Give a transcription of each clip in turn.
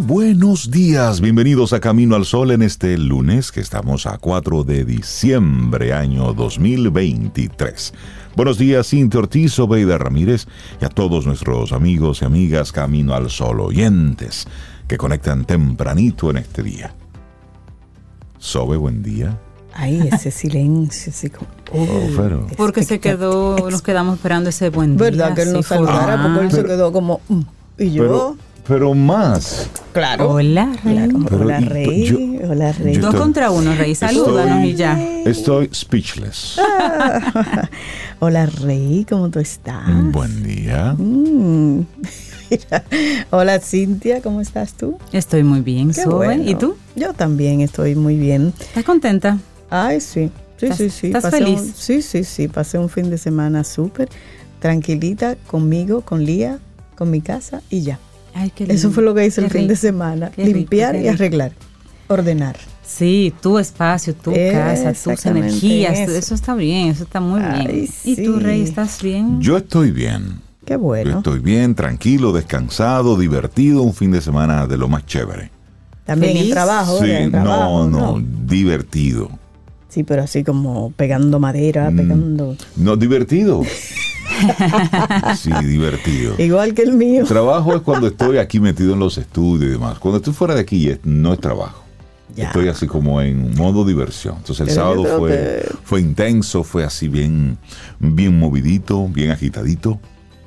Muy buenos días, bienvenidos a Camino al Sol en este lunes que estamos a 4 de diciembre año 2023. Buenos días, Cintia Ortiz, Obeida Ramírez y a todos nuestros amigos y amigas Camino al Sol oyentes que conectan tempranito en este día. Sobe, buen día. Ay, ese silencio, así como. Oh, pero- Porque se quedó, nos quedamos esperando ese buen día. ¿Verdad que él nos sí, saludara? Ah, porque él se pero- quedó como. mm, Y yo. Pero, pero más. claro. Hola, Rey. Claro. Hola, Rey. yo- hola, Rey. Dos estoy- contra uno, Rey. Salúdanos y ya. Estoy speechless. hola, Rey, ¿cómo tú estás? Buen día. Mm. Mira. Hola, Cintia, ¿cómo estás tú? Estoy muy bien, Qué bueno. ¿Y tú? Yo también estoy muy bien. ¿Estás contenta? Ay, sí. Sí, ¿Estás- sí, sí. estás Pasé feliz? un- sí, sí, sí. Pasé un fin de semana súper tranquilita conmigo, con Lía, con mi casa y ya. Ay, qué Eso fue lo que hice el fin de semana. Qué Limpiar y rico. arreglar. Ordenar. Sí, tu espacio, tu casa, tus energías. eso. Eso. está bien, eso está muy Ay, bien. ¿Y tú. Rey, estás bien? Yo estoy bien. Qué Yo bueno. estoy bien, tranquilo, descansado, divertido, un fin de semana de lo más chévere. También ¿Feliz? trabajo. Sí, no, trabajo, no, divertido. Sí, pero así como pegando madera, Mm. pegando. No, divertido. sí, divertido. Igual que el mío. Trabajo es cuando estoy aquí metido en los estudios y demás. Cuando estoy fuera de aquí no es trabajo. Ya. Estoy así como en modo diversión. Entonces el Pero sábado fue, que- fue intenso, fue así bien, bien movidito, bien agitadito.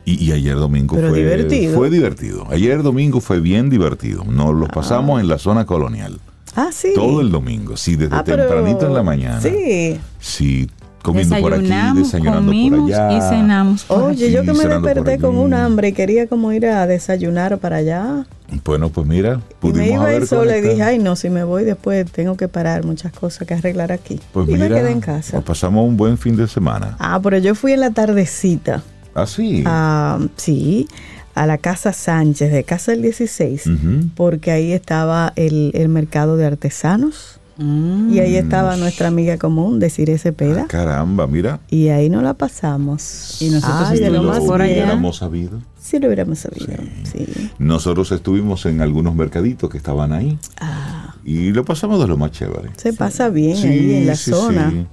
Y, y ayer domingo Pero fue divertido. Fue divertido. Ayer domingo fue bien divertido. Nos los pasamos en la zona colonial. Ah, sí. Todo el domingo, sí, desde Ah, pero- tempranito en la mañana. Sí. Sí, comiendo por aquí, desayunando comimos por allá. y cenamos. por Oye, aquí. yo que me desperté con un hambre y quería como ir a desayunar para allá. Bueno, pues mira, Y me pudimos iba sola y conectado. dije, ay no, si me voy después tengo que parar muchas cosas que arreglar aquí. Pues y mira, me quedé en casa. pues pasamos un buen fin de semana. Ah, pero yo fui en la tardecita. Ah, sí. a- sí, a la Casa Sánchez, de Casa del 16, Ujú. porque ahí estaba el, el mercado de artesanos Mm. y ahí estaba nuestra amiga común, Desiree Ah, Cepeda, caramba, mira. y ahí nos la pasamos. Y nosotros Ay, de lo más por allá. hubiéramos sabido. Sí lo hubiéramos sabido, sí. Nosotros estuvimos en algunos mercaditos que estaban ahí Ah, y lo pasamos de lo más chévere. se pasa bien Sí, ahí en la sí, zona. sí.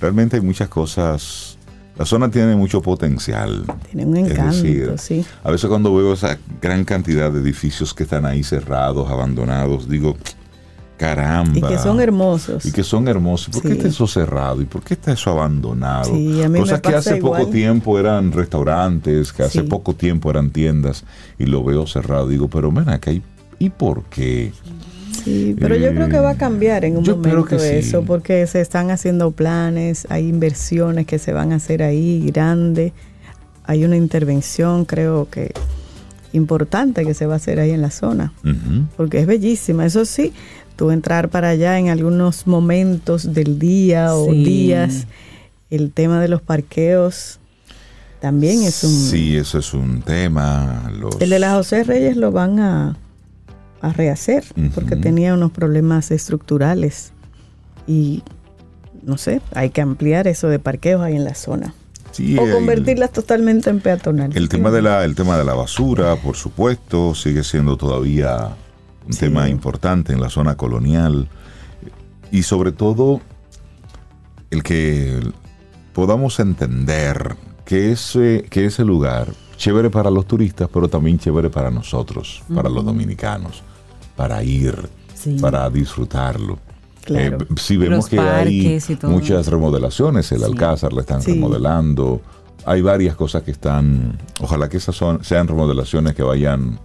Realmente hay muchas cosas. La zona tiene mucho potencial. Tiene un Es encanto, decir, sí. A veces cuando veo esa gran cantidad de edificios que están ahí cerrados, abandonados, digo, caramba. Y que son hermosos. Y que son hermosos. ¿Por qué está eso cerrado? ¿Y por qué está eso abandonado? Sí, a mí me Cosas que pasa hace poco tiempo eran restaurantes, que hace Sí. poco tiempo eran tiendas, y lo veo cerrado. Digo, pero ven acá, ¿y, y por qué? Sí, pero yo creo que va a cambiar en un momento que eso, porque se están haciendo planes, hay inversiones que se van a hacer ahí grandes, hay una intervención, creo que importante que se va a hacer ahí en la zona, porque es bellísima. Eso sí, tú entrar para allá en algunos momentos del día o Sí. días, el tema de los parqueos también es un... Sí, eso es un tema. Los, El de la José Reyes lo van a, a rehacer porque Ujú. tenía unos problemas estructurales y no sé, hay que ampliar eso de parqueos ahí en la zona Sí, o el- convertirlas totalmente en peatonales. El tema de la, el tema de la basura, por supuesto, sigue siendo todavía un Sí. tema importante en la zona colonial. Y sobre todo, el que podamos entender que ese, que ese lugar, chévere para los turistas, pero también chévere para nosotros, para los dominicanos, para ir, Sí. para disfrutarlo. Claro. Eh, si vemos Los que hay muchas remodelaciones, el Sí. Alcázar le están remodelando, hay varias cosas que están, ojalá que esas son, sean remodelaciones que vayan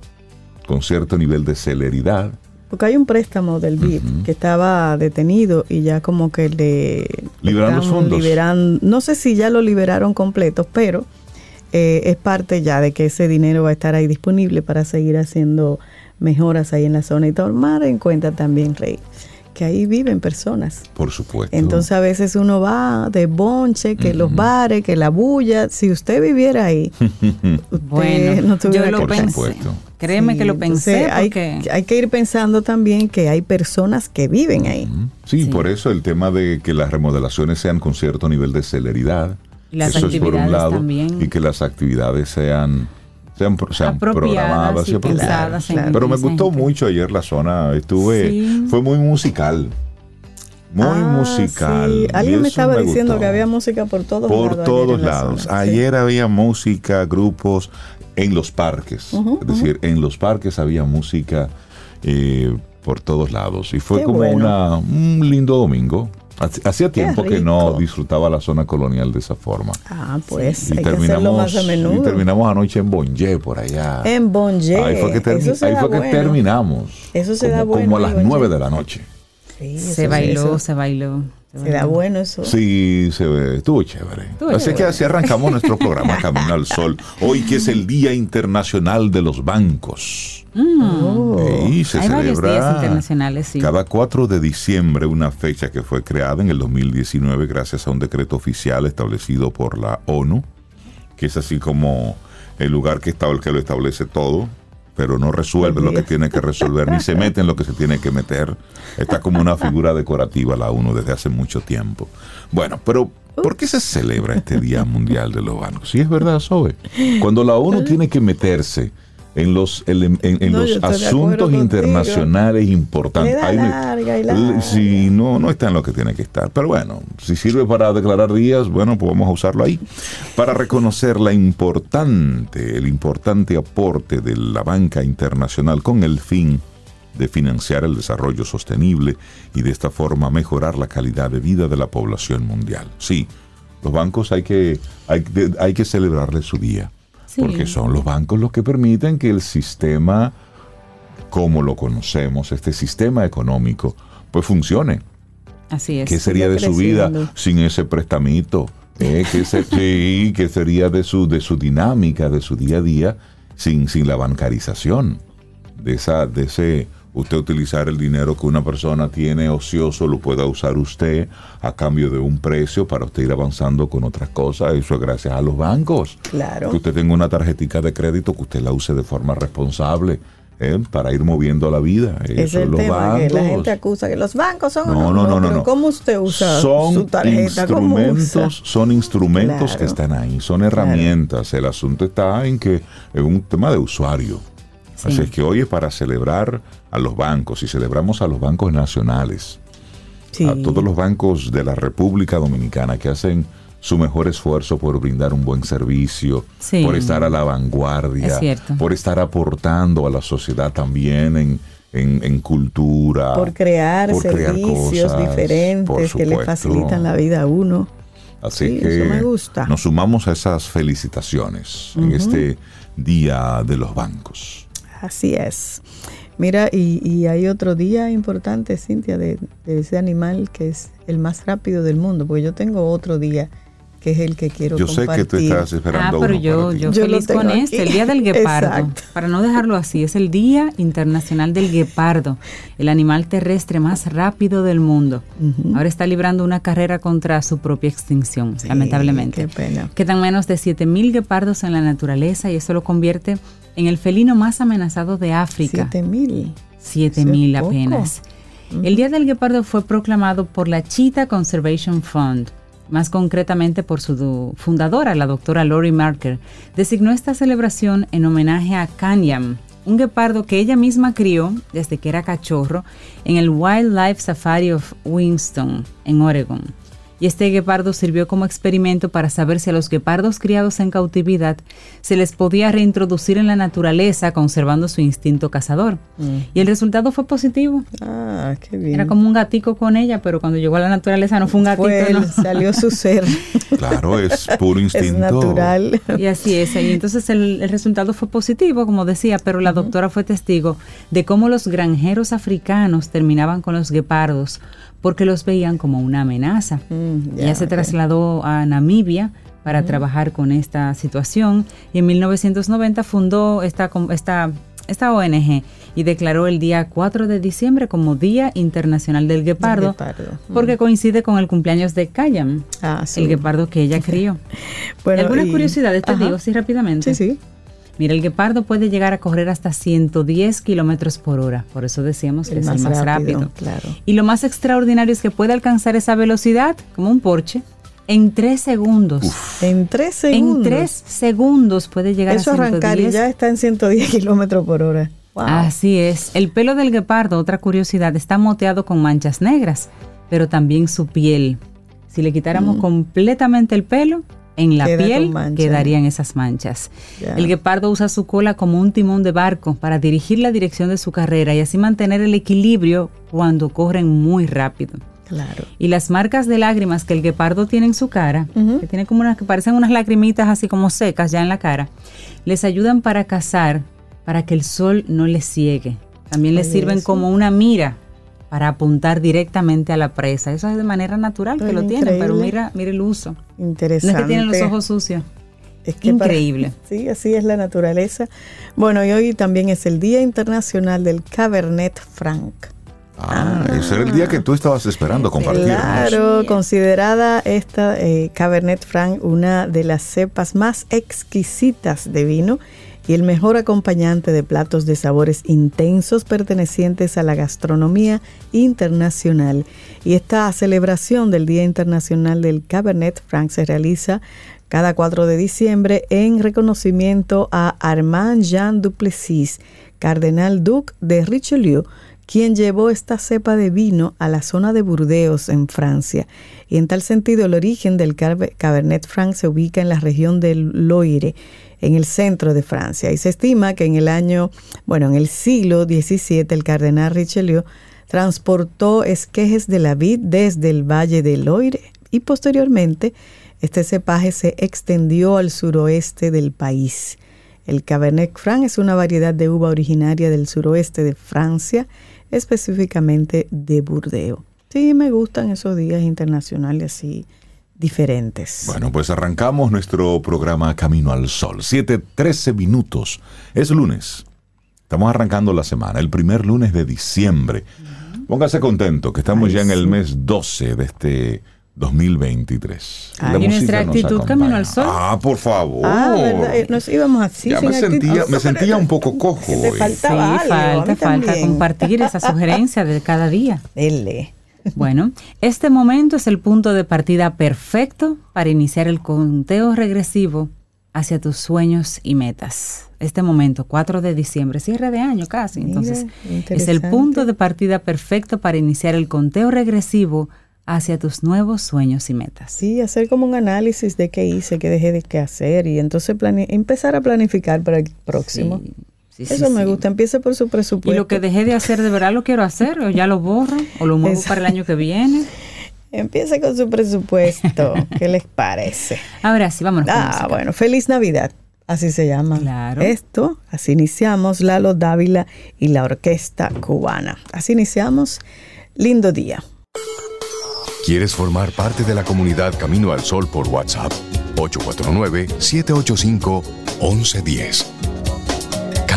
con cierto nivel de celeridad. Porque hay un préstamo del BID que estaba detenido y ya como que le Liberan los fondos. liberan- no sé si ya lo liberaron completo, pero eh, es parte ya de que ese dinero va a estar ahí disponible para seguir haciendo mejoras ahí en la zona y tomar en cuenta también, Rey, que ahí viven personas. Por supuesto. Entonces a veces uno va de bonche, que los bares, que la bulla. Si usted viviera ahí, usted Bueno, no tuviera yo lo que Por pensé. supuesto. Créeme Sí, que lo pensé hay, porque hay que ir pensando también que hay personas que viven ahí. Sí, Sí. por eso el tema de que las remodelaciones sean con cierto nivel de celeridad. Y las eso es por un actividades lado. también. Y que las actividades sean, sean, sean programadas y apropiadas. pensadas en- Pero me gustó gente. mucho ayer la zona. Estuve, Sí. fue muy musical. Muy Ah, musical. sí. Alguien me estaba diciendo gustó. que había música por todos lados. por ayer todos la lados. sí. Ayer había música, grupos en los parques. es decir, en los parques había música eh, por todos lados. Y fue Qué como bueno. una, un lindo domingo. Hac- Hacía tiempo que no disfrutaba la zona colonial de esa forma. Ah, pues Y hay que hacerlo más a y terminamos anoche en Bonje, por allá. En Bonje. Ahí fue que, termi- Eso se ahí da fue que bueno. terminamos. Eso se como, da bueno Como a las. 9 de la noche. Sí, se bailó, eso. se bailó. Se da bueno eso. Sí, se ve, estuvo chévere. Estuvo así que así arrancamos nuestro programa Camino al Sol. Hoy que es el Día Internacional de los Bancos. Oh. Y se Hay varios celebra días internacionales, sí. cada 4 de diciembre, una fecha que fue creada en el 2019 gracias a un decreto oficial establecido por la ONU, que es así como el lugar que, está, el que lo establece todo, pero no resuelve lo que tiene que resolver, ni se mete en lo que se tiene que meter. Está como una figura decorativa la ONU desde hace mucho tiempo. Bueno, pero ¿por qué se celebra este Día Mundial de los Bancos? Sí, es verdad, Sobe. Cuando la ONU tiene que meterse en los, en, en No, los asuntos internacionales importantes. Larga y larga. Sí, no, no está en lo que tiene que estar. Pero bueno, si sirve para declarar días, bueno, pues vamos a usarlo ahí. Para reconocer la importante, el importante aporte de la banca internacional con el fin de financiar el desarrollo sostenible y de esta forma mejorar la calidad de vida de la población mundial. Sí, los bancos hay que, hay, hay que celebrarles su día. Sí. Porque son los bancos los que permiten que el sistema, como lo conocemos, este sistema económico, pues funcione. Así es. ¿Qué sería de su vida sin ese prestamito? ¿Eh? ¿Qué, se- sí, ¿qué sería de su, de su dinámica, de su día a día, sin, sin la bancarización? De, esa, de ese, usted utilizar el dinero que una persona tiene ocioso, lo pueda usar usted a cambio de un precio para usted ir avanzando con otras cosas. Eso es gracias a los bancos. Claro. Que usted tenga una tarjetica de crédito que usted la use de forma responsable. ¿eh? para ir moviendo la vida. Ese es Eso, el los tema, que la bancos. gente acusa que los bancos son... No, no, no, no, no. ¿Cómo usted usa son su tarjeta? ¿Cómo usa? instrumentos, son instrumentos Claro. que están ahí, son herramientas. El asunto está en que es un tema de usuario. Sí. Así es que hoy es para celebrar a los bancos y celebramos a los bancos nacionales, Sí. a todos los bancos de la República Dominicana que hacen su mejor esfuerzo por brindar un buen servicio, Sí. por estar a la vanguardia, Es por estar aportando a la sociedad también en, en- en cultura. por crear por crear servicios cosas, diferentes que le facilitan la vida a uno. Así Sí, que eso me gusta. nos sumamos a esas felicitaciones en este Día de los Bancos. Así es. Mira, y, y hay otro día importante, Cintia, de, de ese animal que es el más rápido del mundo, porque yo tengo otro día que es el que quiero Yo sé compartir. que tú estás Ah, esperando pero uno yo, para ti. yo Yo feliz con aquí. este, el Día del Guepardo. Exacto. Para no dejarlo así, es el Día Internacional del Guepardo, el animal terrestre más rápido del mundo. Ahora está librando una carrera contra su propia extinción, Sí, lamentablemente. Qué pena. Quedan menos de 7.000 guepardos en la naturaleza y eso lo convierte en el felino más amenazado de África. Siete mil. 7.000 Eso es poco. apenas. El Día del Guepardo fue proclamado por la Cheetah Conservation Fund, más concretamente por su do- fundadora, la doctora Lori Marker. Designó esta celebración en homenaje a Kanyam, un guepardo que ella misma crió desde que era cachorro en el Wildlife Safari of Winston, en Oregon. Y este guepardo sirvió como experimento para saber si a los guepardos criados en cautividad se les podía reintroducir en la naturaleza conservando su instinto cazador. Y el resultado fue positivo. Ah, qué bien. Era como un gatico con ella, pero cuando llegó a la naturaleza no fue un gatito. Fue no. él, salió su ser. Claro, es puro es instinto. natural. Y así es. Y entonces el, el resultado fue positivo, como decía, pero la doctora fue testigo de cómo los granjeros africanos terminaban con los guepardos porque los veían como una amenaza. Mm, Ella se trasladó a Namibia para trabajar con esta situación y en 1990 fundó esta, esta esta ONG y declaró el día 4 de diciembre como Día Internacional del Guepardo, guepardo. porque coincide con el cumpleaños de Kayam, Ah, sí. el guepardo que ella crió. Bueno, Algunas y- curiosidades te Ajá. digo, sí, rápidamente. Sí, sí. Mira, el guepardo puede llegar a correr hasta 110 kilómetros por hora, por eso decíamos que El es más el más rápido, rápido. claro. Y lo más extraordinario es que puede alcanzar esa velocidad, como un Porsche, en 3 segundos. En tres segundos. En 3 segundos puede llegar Eso a 110. arrancar y ya está en 110 kilómetros por hora. Wow. Así es. El pelo del guepardo, otra curiosidad, está moteado con manchas negras, pero también su piel. Si le quitáramos completamente el pelo, en la. Queda piel quedarían esas manchas. El guepardo usa su cola como un timón de barco para dirigir la dirección de su carrera y así mantener el equilibrio cuando corren muy rápido. Claro. Y las marcas de lágrimas que el guepardo tiene en su cara, que tiene como unas que parecen unas lagrimitas así como secas ya en la cara, les ayudan para cazar, para que el sol no les ciegue. También les sirven eso. como una mira para apuntar directamente a la presa. Eso es de manera natural que lo tienen, pero increíble. mira, mira el uso. No Interesante. es que tienen los ojos sucios. Es que para- Increíble. sí, así es la naturaleza. Bueno, y hoy también es el Día Internacional del Cabernet Franc. Ah, ese era el día que tú estabas esperando compartirnos. Claro, considerada esta eh, Cabernet Franc una de las cepas más exquisitas de vino y el mejor acompañante de platos de sabores intensos pertenecientes a la gastronomía internacional. Y esta celebración del Día Internacional del Cabernet Franc se realiza cada 4 de diciembre en reconocimiento a Armand Jean Duplessis, cardenal duque de Richelieu, quien llevó esta cepa de vino a la zona de Burdeos, en Francia. Y en tal sentido, el origen del Cabe- Cabernet Franc se ubica en la región del Loire, en el centro de Francia. Y se estima que en el año, bueno, en el siglo XVII, el cardenal Richelieu transportó esquejes de la vid desde el valle del Loire y posteriormente este cepaje se extendió al suroeste del país. El Cabernet Franc es una variedad de uva originaria del suroeste de Francia, específicamente de Burdeos. Sí, me gustan esos días internacionales así diferentes. Bueno, pues arrancamos nuestro programa Camino al Sol. 7:13 minutos. Es lunes. Estamos arrancando la semana, el primer lunes de diciembre. Póngase contento que estamos Ay, ya en el mes 12 de este 2023. Ay. La Y música nuestra actitud. Camino al Sol. Ah, por favor. ah, ¿verdad? Eh, Nos íbamos así. ya sin me sentía, me sentía un poco cojo te hoy. falta- Estaba sí, algo, falta, falta compartir esa sugerencia de cada día. Dele. Bueno, este momento es el punto de partida perfecto para iniciar el conteo regresivo hacia tus sueños y metas. Este momento, 4 de diciembre, cierre de año casi. Mira, Entonces, es el punto de partida perfecto para iniciar el conteo regresivo hacia tus nuevos sueños y metas. Sí, hacer como un análisis de qué hice, qué dejé de qué hacer y entonces empezar a planificar para el próximo. Sí, sí, sí, Eso me sí. gusta. Empiece por su Y presupuesto. lo que dejé de hacer, ¿de verdad lo quiero hacer? ¿O ya lo borro? ¿O lo muevo Exacto. para el año que viene? Empiece con su presupuesto. ¿Qué les parece? Ahora sí, vámonos. Ah, bueno, feliz Navidad. Así se llama. Claro. Esto, así iniciamos Lalo Dávila y la orquesta cubana. Así iniciamos. Lindo día. ¿Quieres formar parte de la comunidad Camino al Sol por WhatsApp? 849-785-1110.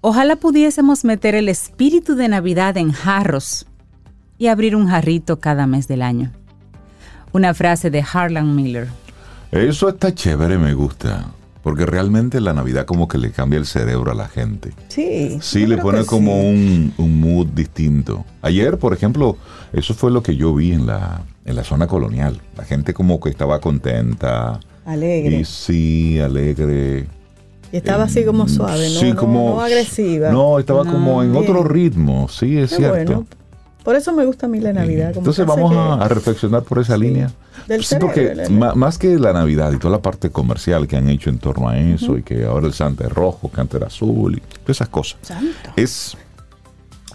Ojalá pudiésemos meter el espíritu de Navidad en jarros y abrir un jarrito cada mes del año. Una frase de Harlan Miller. Eso está chévere, me gusta. Porque realmente la Navidad como que le cambia el cerebro a la gente. Sí. Sí, le pone como sí. un, un mood distinto. Ayer, por ejemplo, eso fue lo que yo vi en la, en la zona colonial. La gente como que estaba contenta. Alegre. Y sí, alegre. Y estaba así como suave, ¿no? Sí, como... no agresiva. No, estaba No, como en bien. otro ritmo, sí, es Qué cierto. bueno. Por eso me gusta a mí la Navidad. como Entonces vamos a, que- a reflexionar por esa línea. Del sí, porque cerebro, más que la Navidad y toda la parte comercial que han hecho en torno a eso y que ahora el Santa es rojo, que antes era azul y todas esas cosas. Santo. Es,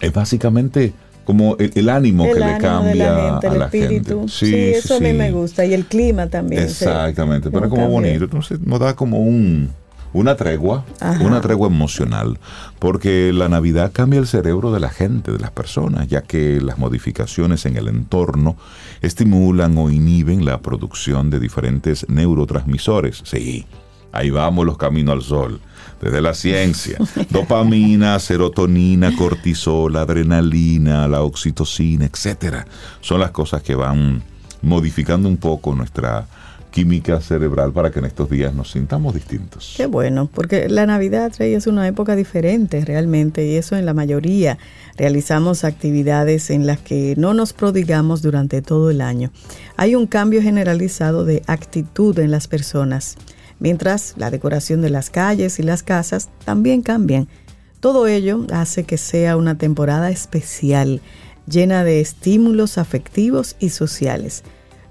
es básicamente como el, ánimo que le cambia a la gente. Sí, eso a mí me gusta. Y el clima también. Exactamente, pero como bonito. Entonces nos da como un, una tregua, una tregua emocional, porque la Navidad cambia el cerebro de la gente, de las personas, ya que las modificaciones en el entorno estimulan o inhiben la producción de diferentes neurotransmisores. Sí, ahí vamos los caminos al sol desde la ciencia. Dopamina, serotonina, cortisol, adrenalina, la oxitocina, etcétera. Son las cosas que van modificando un poco nuestra química cerebral para que en estos días nos sintamos distintos. Qué bueno, porque la Navidad es una época diferente realmente y eso en la mayoría realizamos actividades en las que no nos prodigamos durante todo el año. Hay un cambio generalizado de actitud en las personas mientras la decoración de las calles y las casas también cambian. Todo ello hace que sea una temporada especial, llena de estímulos afectivos y sociales.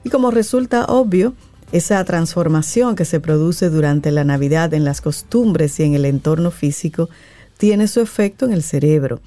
Y como resulta obvio, esa transformación que se produce durante la Navidad en las costumbres y en el entorno físico tiene su efecto en el cerebro.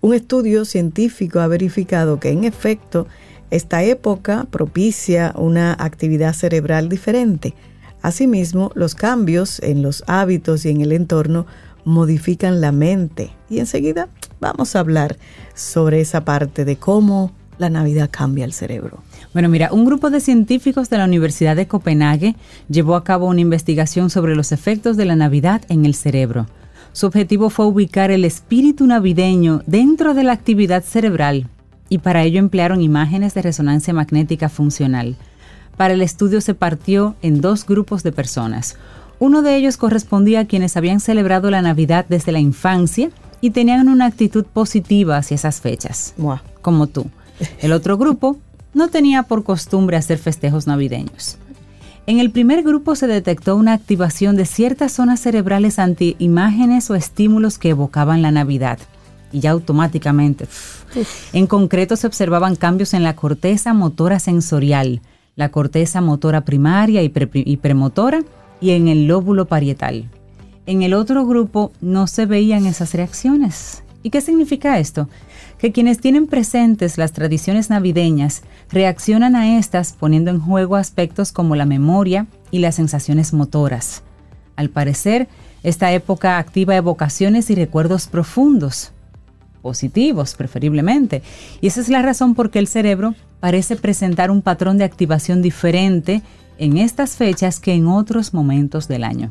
Un estudio científico ha verificado que en efecto esta época propicia una actividad cerebral diferente. Asimismo, los cambios en los hábitos y en el entorno modifican la mente. Y enseguida vamos a hablar sobre esa parte de cómo la Navidad cambia el cerebro. Bueno, mira, un grupo de científicos de la Universidad de Copenhague llevó a cabo una investigación sobre los efectos de la Navidad en el cerebro. Su objetivo fue ubicar el espíritu navideño dentro de la actividad cerebral y para ello emplearon imágenes de resonancia magnética funcional. Para el estudio se partió en dos grupos de personas. Uno de ellos correspondía a quienes habían celebrado la Navidad desde la infancia y tenían una actitud positiva hacia esas fechas, como tú. El otro grupo no tenía por costumbre hacer festejos navideños. En el primer grupo se detectó una activación de ciertas zonas cerebrales ante imágenes o estímulos que evocaban la Navidad. Y ya automáticamente. En concreto se observaban cambios en la corteza motora sensorial, la corteza motora primaria y, premotora y en el lóbulo parietal. En el otro grupo no se veían esas reacciones. ¿Y qué significa esto? Que quienes tienen presentes las tradiciones navideñas reaccionan a estas poniendo en juego aspectos como la memoria y las sensaciones motoras. Al parecer, esta época activa evocaciones y recuerdos profundos, positivos preferiblemente, y esa es la razón por qué el cerebro parece presentar un patrón de activación diferente en estas fechas que en otros momentos del año.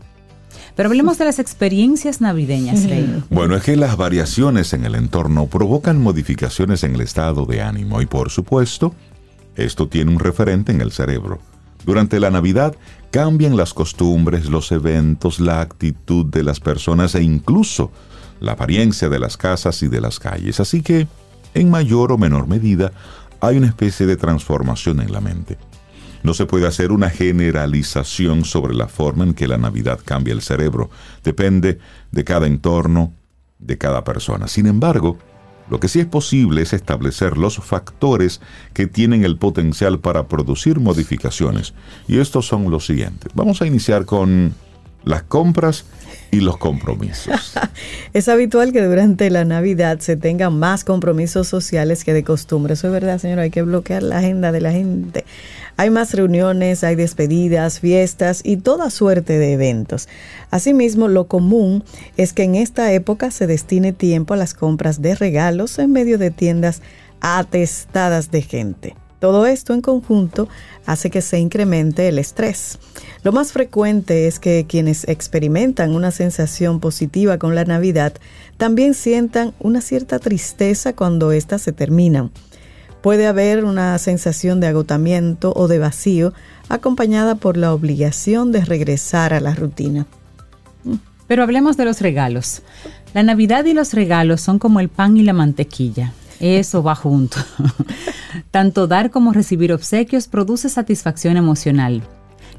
Pero hablemos de las experiencias navideñas, Rey. Bueno, es que las variaciones en el entorno provocan modificaciones en el estado de ánimo y por supuesto, esto tiene un referente en el cerebro. Durante la Navidad cambian las costumbres, los eventos, la actitud de las personas e incluso la apariencia de las casas y de las calles. Así que, en mayor o menor medida, hay una especie de transformación en la mente. No se puede hacer una generalización sobre la forma en que la Navidad cambia el cerebro. Depende de cada entorno, de cada persona. Sin embargo, lo que sí es posible es establecer los factores que tienen el potencial para producir modificaciones. Y estos son los siguientes. Vamos a iniciar con las compras y los compromisos. es habitual que durante la Navidad se tengan más compromisos sociales que de costumbre. Eso es verdad, señor. Hay que bloquear la agenda de la gente. Hay más reuniones, hay despedidas, fiestas y toda suerte de eventos. Asimismo, lo común es que en esta época se destine tiempo a las compras de regalos en medio de tiendas atestadas de gente. Todo esto en conjunto hace que se incremente el estrés. Lo más frecuente es que quienes experimentan una sensación positiva con la Navidad también sientan una cierta tristeza cuando éstas se terminan. Puede haber una sensación de agotamiento o de vacío acompañada por la obligación de regresar a la rutina. Pero hablemos de los regalos. La Navidad y los regalos son como el pan y la mantequilla. Eso va junto. Tanto dar como recibir obsequios produce satisfacción emocional.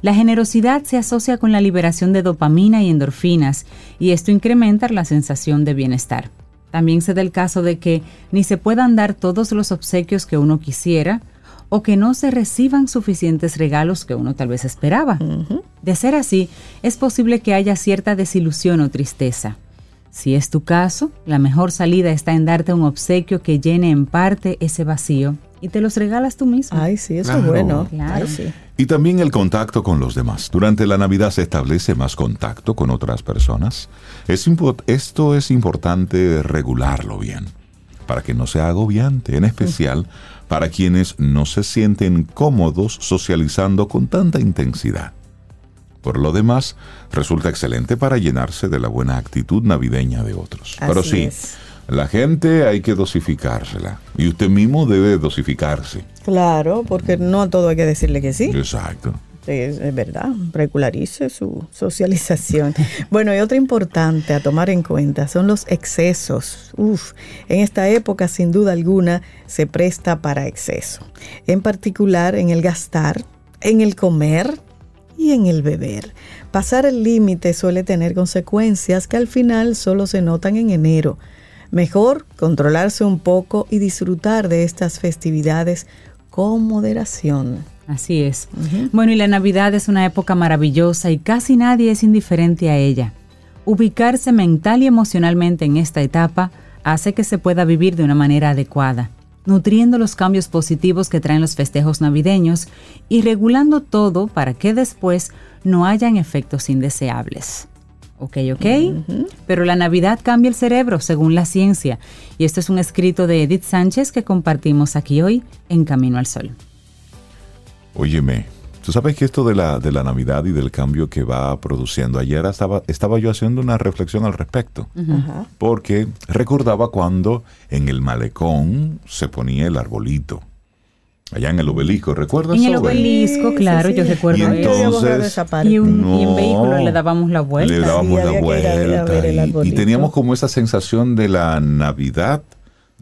La generosidad se asocia con la liberación de dopamina y endorfinas y esto incrementa la sensación de bienestar. También se da el caso de que ni se puedan dar todos los obsequios que uno quisiera o que no se reciban suficientes regalos que uno tal vez esperaba. De ser así, es posible que haya cierta desilusión o tristeza. Si es tu caso, la mejor salida está en darte un obsequio que llene en parte ese vacío y te los regalas tú mismo. Ay, sí, eso es bueno. Claro. sí. Y también el contacto con los demás. Durante la Navidad se establece más contacto con otras personas. Es esto es importante regularlo bien, para que no sea agobiante, en especial para quienes no se sienten cómodos socializando con tanta intensidad. Por lo demás, resulta excelente para llenarse de la buena actitud navideña de otros. Pero sí, es. la gente hay que dosificársela. Y usted mismo debe dosificarse. Claro, porque no a todo hay que decirle que sí. Exacto. Es, es verdad, regularice su socialización. Bueno, y otra importante a tomar en cuenta son los excesos. Uf, en esta época sin duda alguna se presta para exceso. En particular en el gastar, en el comer y en el beber. Pasar el límite suele tener consecuencias que al final solo se notan en enero. Mejor controlarse un poco y disfrutar de estas festividades con moderación. Así es. Bueno, y la Navidad es una época maravillosa y casi nadie es indiferente a ella. Ubicarse mental y emocionalmente en esta etapa hace que se pueda vivir de una manera adecuada, nutriendo los cambios positivos que traen los festejos navideños y regulando todo para que después no hayan efectos indeseables. Ok, ok. Pero la Navidad cambia el cerebro, según la ciencia. Y esto es un escrito de Edith Sánchez que compartimos aquí hoy en Camino al Sol. Óyeme, tú sabes que esto de la, de la Navidad y del cambio que va produciendo, ayer estaba, estaba yo haciendo una reflexión al respecto, porque recordaba cuando en el malecón se ponía el arbolito, allá en el obelisco, ¿recuerdas? En el obelisco, Sí, claro, sí, yo recuerdo Y entonces-. Y, un, y en vehículo le dábamos la vuelta. Le dábamos Sí, la vuelta y- teníamos como esa sensación de la Navidad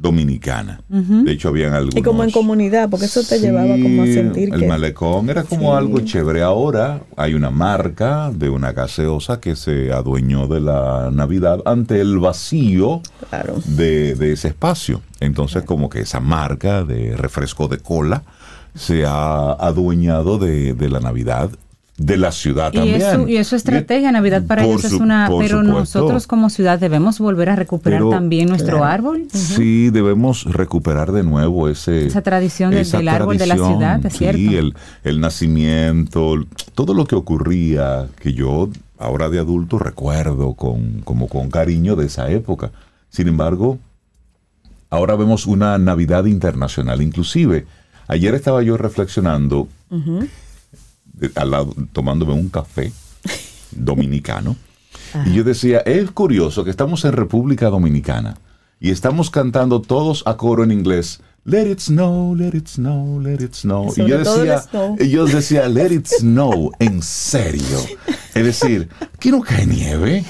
dominicana. De hecho, habían algunos... Y como en comunidad, porque eso te llevaba como a sentir el que... malecón era como Sí. algo chévere. Ahora hay una marca de una gaseosa que se adueñó de la Navidad ante el vacío Claro. de, de ese espacio. Entonces, como que esa marca de refresco de cola se ha adueñado de, de la Navidad de la ciudad Y también. eso, y eso estrategia, Navidad para Por ellos es una, pero supuesto. nosotros como ciudad debemos volver a recuperar Pero- también nuestro Claro. árbol, Sí, debemos recuperar de nuevo ese, esa tradición del, esa del árbol de la ciudad, es cierto. Sí, el, el nacimiento, todo lo que ocurría, que yo ahora de adulto recuerdo con, como con cariño de esa época. Sin embargo, ahora vemos una Navidad internacional. Inclusive, ayer estaba yo reflexionando, al lado, tomándome un café dominicano, y yo decía, es curioso que estamos en República Dominicana y estamos cantando todos a coro en inglés. Let it snow, let it snow, let it snow. Y yo decía, yo decía, let it snow, en serio. Es decir, aquí no cae nieve.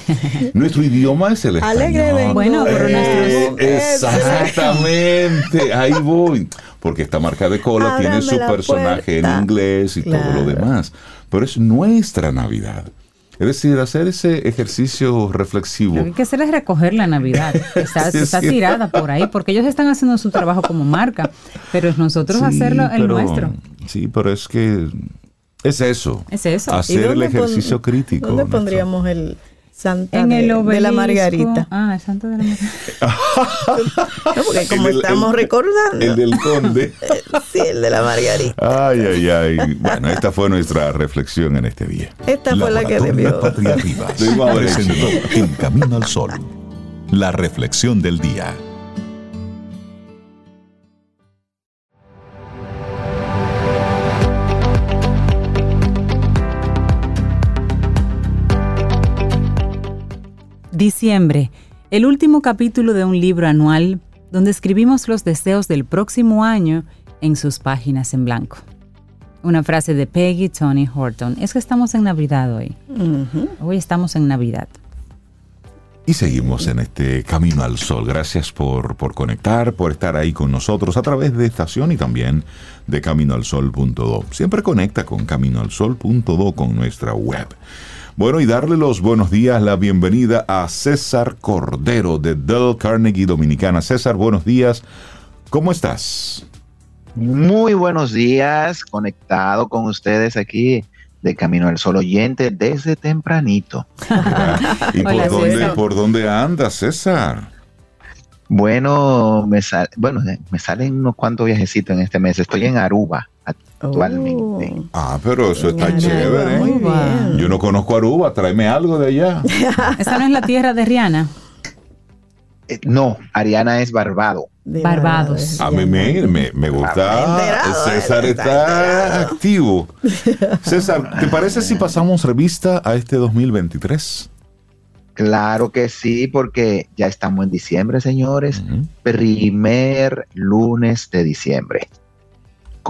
Nuestro idioma es el español. Alegre. Bueno, pero Eh, Exactamente, ahí voy. Porque esta marca de cola Ábrame tiene su personaje puerta. en inglés y todo lo demás. Pero es nuestra Navidad. Es decir, hacer ese ejercicio reflexivo. Lo que hay que hacer es recoger la Navidad, que está, Sí, está sí. tirada por ahí, porque ellos están haciendo su trabajo como marca, pero es nosotros Sí, hacerlo el pero- nuestro. Sí, pero es que es eso. Es eso. ¿Y Hacer el pon- ejercicio crítico. ¿Dónde nuestro. pondríamos el Santa En de, el de obelisco. la Margarita? Ah, el santo de la Margarita. No, porque como El del- estamos el- recordando. El del conde. Sí, el de la Margarita. Ay, ay, ay. Bueno, esta fue nuestra reflexión en este día. Esta fue la que debió. Patria Rivas presentó. En Camino al Sol, la reflexión del día. Diciembre, el último capítulo de un libro anual donde escribimos los deseos del próximo año en sus páginas en blanco. Una frase de Peggy Tony Horton. Es que estamos en Navidad hoy. Hoy estamos en Navidad. Y seguimos en este Camino al Sol. Gracias por, por conectar, por estar ahí con nosotros a través de estación y también de caminoalsol.do. Siempre conecta con caminoalsol.do con nuestra web. Bueno, y darle los buenos días, la bienvenida a César Cordero de Dell Carnegie Dominicana. César, buenos días. ¿Cómo estás? Muy buenos días, conectado con ustedes aquí de Camino al Sol oyente desde tempranito. ¿Y por, dónde, por dónde andas, César? Bueno, me, bueno, me salen unos cuantos viajecitos en este mes. Estoy en Aruba actualmente. Oh. Ah, pero eso está chévere. Muy bien. Yo no conozco Aruba, tráeme algo de allá. ¿Esa no es la tierra de Rihanna? Eh, no, Ariana es Barbado. Barbados. A mí me, me, gusta. César está, activo. César, ¿te parece si pasamos revista a este 2023? Claro que sí, porque ya estamos en diciembre, señores. Primer lunes de diciembre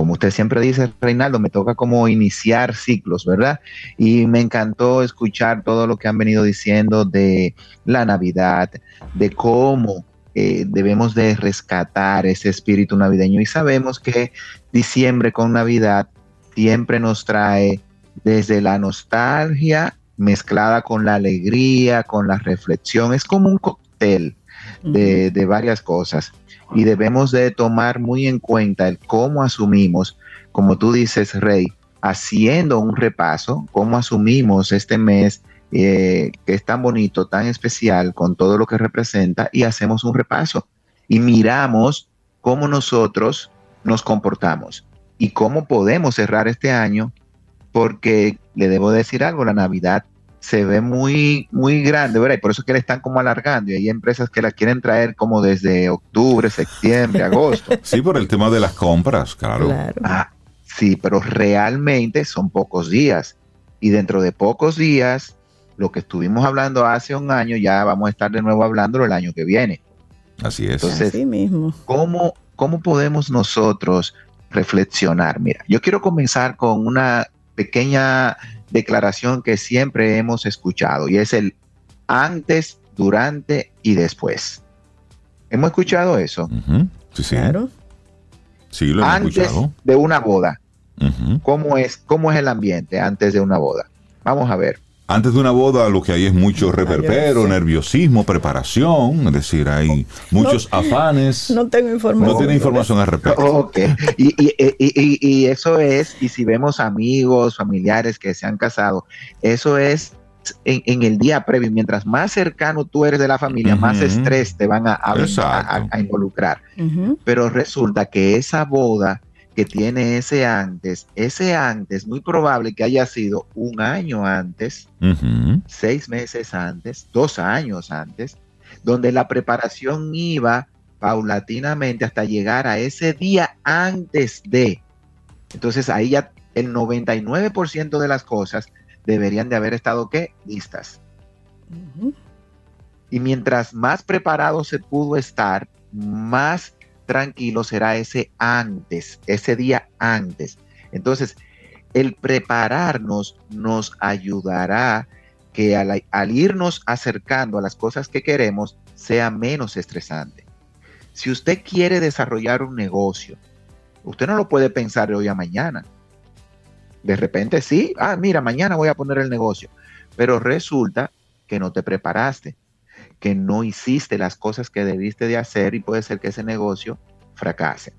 como usted siempre dice, Reinaldo, me toca como iniciar ciclos, ¿verdad? Y me encantó escuchar todo lo que han venido diciendo de la Navidad, de cómo eh, debemos de rescatar ese espíritu navideño. Y sabemos que diciembre con Navidad siempre nos trae desde la nostalgia mezclada con la alegría, con la reflexión. Es como un cóctel de, de varias cosas y debemos de tomar muy en cuenta el cómo asumimos, como tú dices, Rey, haciendo un repaso, cómo asumimos este mes eh, que es tan bonito, tan especial, con todo lo que representa, y hacemos un repaso. Y miramos cómo nosotros nos comportamos y cómo podemos cerrar este año, porque le debo decir algo, la Navidad se ve muy, muy grande, ¿verdad? Y por eso es que le están como alargando. Y hay empresas que la quieren traer como desde octubre, septiembre, agosto. Sí, por el tema de las compras, claro. Ah, sí, pero realmente son pocos días. Y dentro de pocos días, lo que estuvimos hablando hace un año, ya vamos a estar de nuevo hablando el año que viene. Así es. Entonces, Así mismo. ¿cómo, ¿cómo podemos nosotros reflexionar? Mira, yo quiero comenzar con una pequeña declaración que siempre hemos escuchado y es el antes, durante y después. ¿Hemos escuchado eso? Sí, sí. Claro. Sí, lo hemos antes de una boda. ¿Cómo, es, ¿Cómo es el ambiente antes de una boda? Vamos a ver. Antes de una boda lo que hay es mucho reperpero, nerviosismo, preparación, es decir, hay muchos afanes. No tengo información. No tiene información al respecto. Ok, y, y, eso es, y si vemos amigos, familiares que se han casado, eso es en, el día previo, mientras más cercano tú eres de la familia, más estrés te van a, a, involucrar. Pero resulta que esa boda que tiene ese antes, ese antes muy probable que haya sido un año antes, seis meses antes, dos años antes, donde la preparación iba paulatinamente hasta llegar a ese día antes de. Entonces ahí ya el 99% de las cosas deberían de haber estado ¿qué? listas. Y mientras más preparado se pudo estar, más tranquilo será ese antes, ese día antes. Entonces, el prepararnos nos ayudará que al, irnos acercando a las cosas que queremos sea menos estresante. Si usted quiere desarrollar un negocio, usted no lo puede pensar de hoy a mañana. De repente sí, ah, mira, mañana voy a poner el negocio, pero resulta que no te preparaste que no hiciste las cosas que debiste de hacer y puede ser que ese negocio fracase.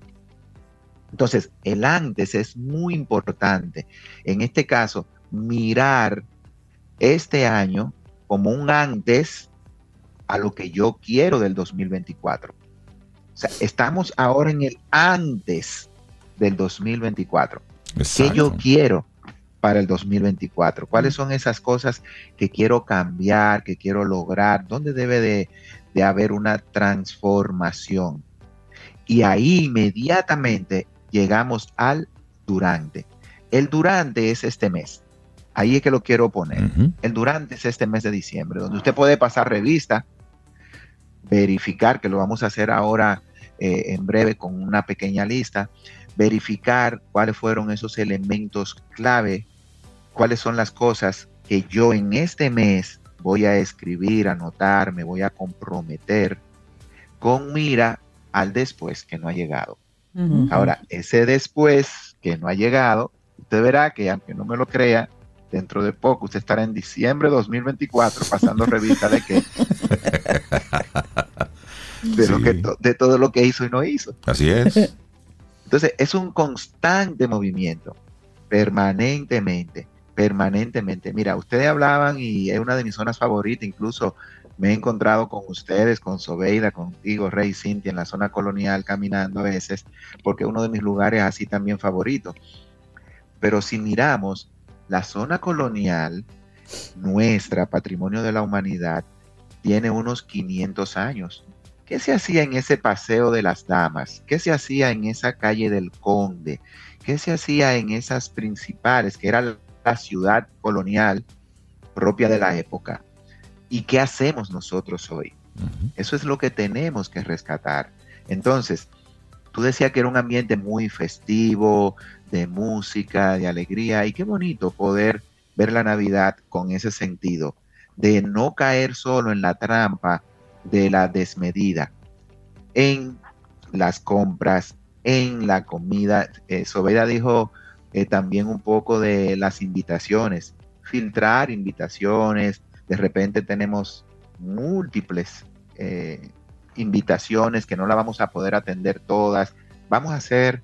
Entonces, el antes es muy importante. En este caso, mirar este año como un antes a lo que yo quiero del 2024. O sea, estamos ahora en el antes del 2024. ¿Qué yo quiero? Para el 2024? ¿Cuáles son esas cosas que quiero cambiar, que quiero lograr? ¿Dónde debe de, haber una transformación? Y ahí inmediatamente llegamos al durante. El durante es este mes. Ahí es que lo quiero poner. El durante es este mes de diciembre, donde usted puede pasar revista, verificar, que lo vamos a hacer ahora eh, en breve con una pequeña lista, verificar cuáles fueron esos elementos clave cuáles son las cosas que yo en este mes voy a escribir, anotar, me voy a comprometer con mira al después que no ha llegado. Ahora, ese después que no ha llegado, usted verá que aunque no me lo crea, dentro de poco usted estará en diciembre de 2024 pasando revista de qué. de, de todo lo que hizo y no hizo. Así es. Entonces, es un constante movimiento, permanentemente permanentemente. Mira, ustedes hablaban y es una de mis zonas favoritas, incluso me he encontrado con ustedes, con Sobeida, contigo, Rey Cintia, en la zona colonial caminando a veces, porque uno de mis lugares así también favoritos. Pero si miramos la zona colonial, nuestra, patrimonio de la humanidad, tiene unos 500 años. ¿Qué se hacía en ese paseo de las damas? ¿Qué se hacía en esa calle del conde? ¿Qué se hacía en esas principales, que era ciudad colonial propia de la época? ¿Y qué hacemos nosotros hoy? Eso es lo que tenemos que rescatar. Entonces, tú decías que era un ambiente muy festivo, de música, de alegría, y qué bonito poder ver la Navidad con ese sentido, de no caer solo en la trampa de la desmedida, en las compras, en la comida. Eh, Sobeda dijo eh, también un poco de las invitaciones, filtrar invitaciones, de repente tenemos múltiples eh, invitaciones que no la vamos a poder atender todas. Vamos a ser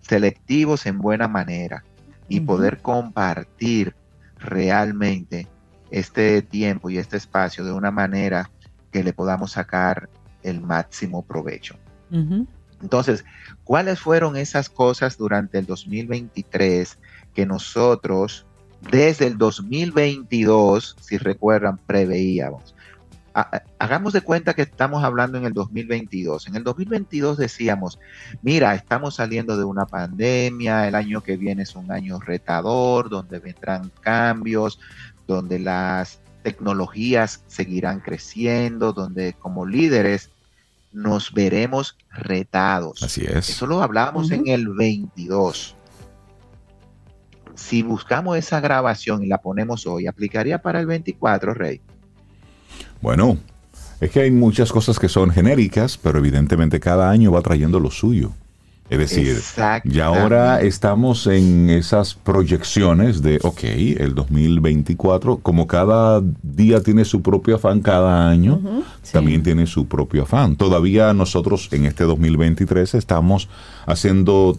selectivos en buena manera y poder compartir realmente este tiempo y este espacio de una manera que le podamos sacar el máximo provecho. Entonces, ¿cuáles fueron esas cosas durante el 2023 que nosotros desde el 2022, si recuerdan, preveíamos? hagamos de cuenta que estamos hablando en el 2022. En el 2022 decíamos, mira, estamos saliendo de una pandemia, el año que viene es un año retador, donde vendrán cambios, donde las tecnologías seguirán creciendo, donde como líderes nos veremos retados. Así es. Eso lo hablábamos en el 22. Si buscamos esa grabación y la ponemos hoy, ¿aplicaría para el 24, Rey? Bueno, es que hay muchas cosas que son genéricas, pero evidentemente cada año va trayendo lo suyo. Es decir, ya ahora estamos en esas proyecciones de, ok, el 2024, como cada día tiene su propio afán, cada año también tiene su propio afán. Todavía nosotros en este 2023 estamos haciendo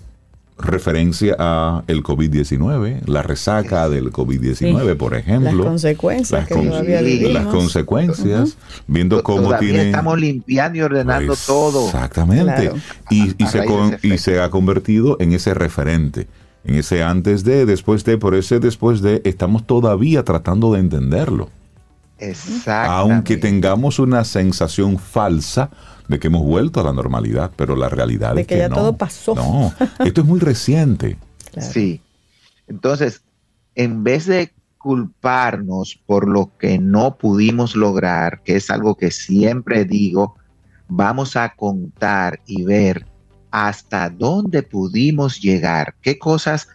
referencia a el COVID-19, la resaca del COVID-19, por ejemplo. Las consecuencias Las consecuencias, viendo cómo tiene... Estamos limpiando y ordenando pues, todo. Exactamente. Y, se y se ha convertido en ese referente, en ese antes de, después de, por ese después de, estamos todavía tratando de entenderlo. Exactamente. Aunque tengamos una sensación falsa, de que hemos vuelto a la normalidad, pero la realidad de es que, ya todo pasó. No, esto es muy reciente. Sí. Entonces, en vez de culparnos por lo que no pudimos lograr, que es algo que siempre digo, vamos a contar y ver hasta dónde pudimos llegar, qué cosas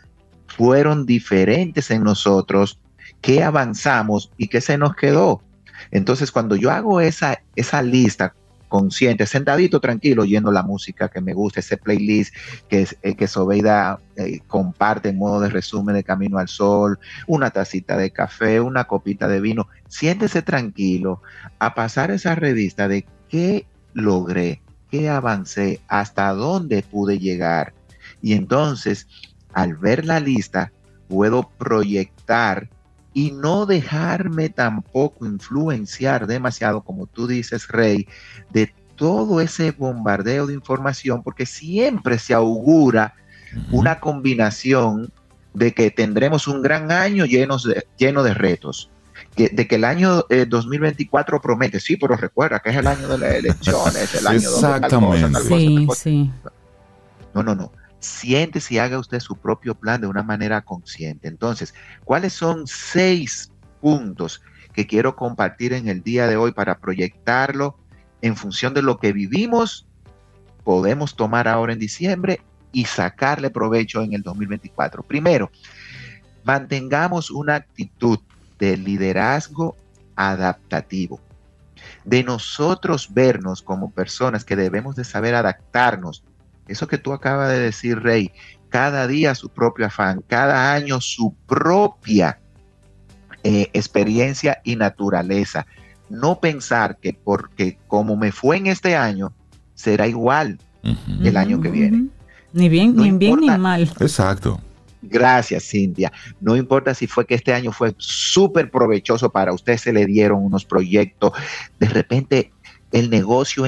fueron diferentes en nosotros, qué avanzamos y qué se nos quedó. Entonces, cuando yo hago esa, esa lista, consciente, sentadito, tranquilo, oyendo la música que me gusta, ese playlist que, eh, que Sobeida eh, comparte en modo de resumen de Camino al Sol, una tacita de café, una copita de vino. Siéntese tranquilo a pasar esa revista de qué logré, qué avancé, hasta dónde pude llegar. Y entonces, al ver la lista, puedo proyectar y no dejarme tampoco influenciar demasiado, como tú dices, Rey, de todo ese bombardeo de información, porque siempre se augura una combinación de que tendremos un gran año lleno de, lleno de retos. de que el año 2024 eh, promete, sí, pero recuerda que es el año de las elecciones, el año Exactamente. sí, sí. No, no, no siéntese y haga usted su propio plan de una manera consciente. Entonces, ¿cuáles son seis puntos que quiero compartir en el día de hoy para proyectarlo en función de lo que vivimos? Podemos tomar ahora en diciembre y sacarle provecho en el 2024. Primero, mantengamos una actitud de liderazgo adaptativo, de nosotros vernos como personas que debemos de saber adaptarnos eso que tú acabas de decir, Rey, cada día su propio afán, cada año su propia eh, experiencia y naturaleza. No pensar que porque como me fue en este año, será igual el año que viene. Ni bien, ni bien ni mal. Exacto. Gracias, Cintia. No importa si fue que este año fue súper provechoso para usted, se le dieron unos proyectos, de repente el negocio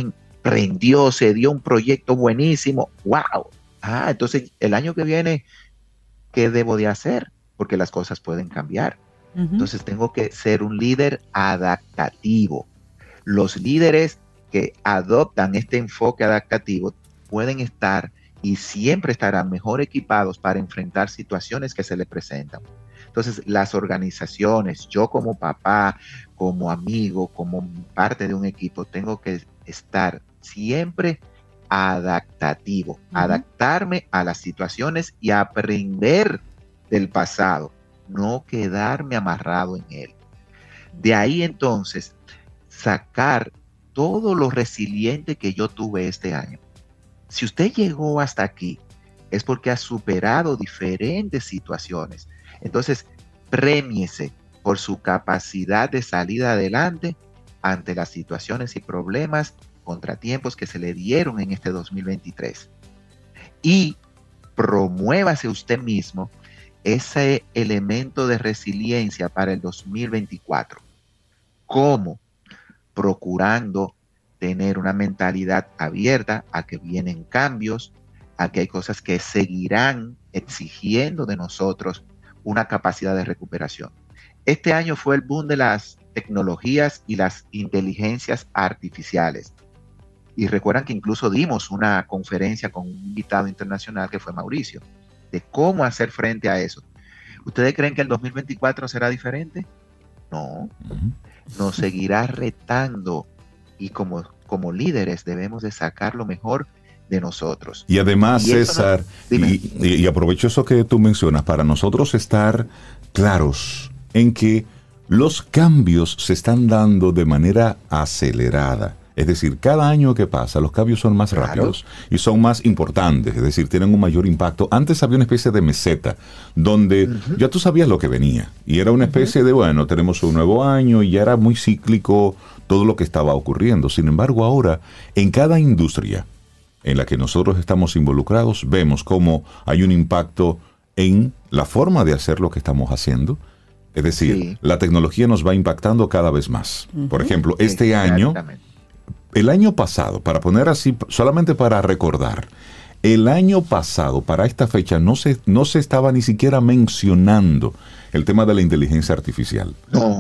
emprendió, se dio un proyecto buenísimo. ¡Wow! Ah, entonces el año que viene, ¿qué debo de hacer? Porque las cosas pueden cambiar. Entonces tengo que ser un líder adaptativo. Los líderes que adoptan este enfoque adaptativo pueden estar y siempre estarán mejor equipados para enfrentar situaciones que se les presentan. Entonces, las organizaciones, yo como papá, como amigo, como parte de un equipo, tengo que estar siempre adaptativo, adaptarme a las situaciones y aprender del pasado, no quedarme amarrado en él. De ahí entonces sacar todo lo resiliente que yo tuve este año. Si usted llegó hasta aquí, es porque ha superado diferentes situaciones. Entonces, premiese por su capacidad de salir adelante ante las situaciones y problemas, contratiempos que se le dieron en este 2023. Y promuévase usted mismo ese elemento de resiliencia para el 2024. ¿Cómo? Procurando tener una mentalidad abierta a que vienen cambios, a que hay cosas que seguirán exigiendo de nosotros una capacidad de recuperación. Este año fue el boom de las tecnologías y las inteligencias artificiales. Y recuerdan que incluso dimos una conferencia con un invitado internacional que fue Mauricio, de cómo hacer frente a eso. ¿Ustedes creen que el 2024 será diferente? No. Nos seguirá retando y como, como líderes debemos de sacar lo mejor de nosotros. Y además, César, y, aprovecho eso que tú mencionas, para nosotros estar claros en que los cambios se están dando de manera acelerada. Es decir, cada año que pasa los cambios son más rápidos y son más importantes, es decir, tienen un mayor impacto. Antes había una especie de meseta donde ya tú sabías lo que venía y era una especie de, bueno, tenemos un nuevo año y ya era muy cíclico todo lo que estaba ocurriendo. Sin embargo, ahora en cada industria en la que nosotros estamos involucrados, vemos cómo hay un impacto en la forma de hacer lo que estamos haciendo. Es decir, la tecnología nos va impactando cada vez más. Por ejemplo, este año el año pasado, para poner así, solamente para recordar, el año pasado, para esta fecha, no se, no se estaba ni siquiera mencionando el tema de la inteligencia artificial.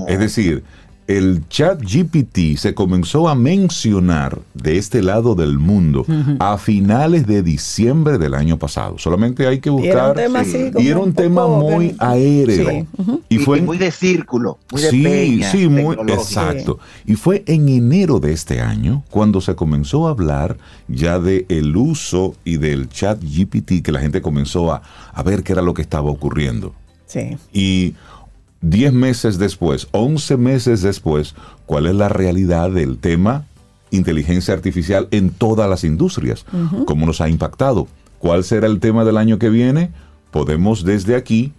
Es decir, el chat GPT se comenzó a mencionar de este lado del mundo a finales de diciembre del año pasado. Solamente hay que buscar. Y era un tema, muy aéreo. y, fue muy de círculo, muy de Sí, sí, muy exacto. Y fue en enero de este año cuando se comenzó a hablar ya de el uso y del chat GPT que la gente comenzó a, a ver qué era lo que estaba ocurriendo. Sí. Y 10 meses después, 11 meses después, cuál es la realidad del tema inteligencia artificial en todas las industrias, cómo nos ha impactado, cuál será el tema del año que viene, podemos desde aquí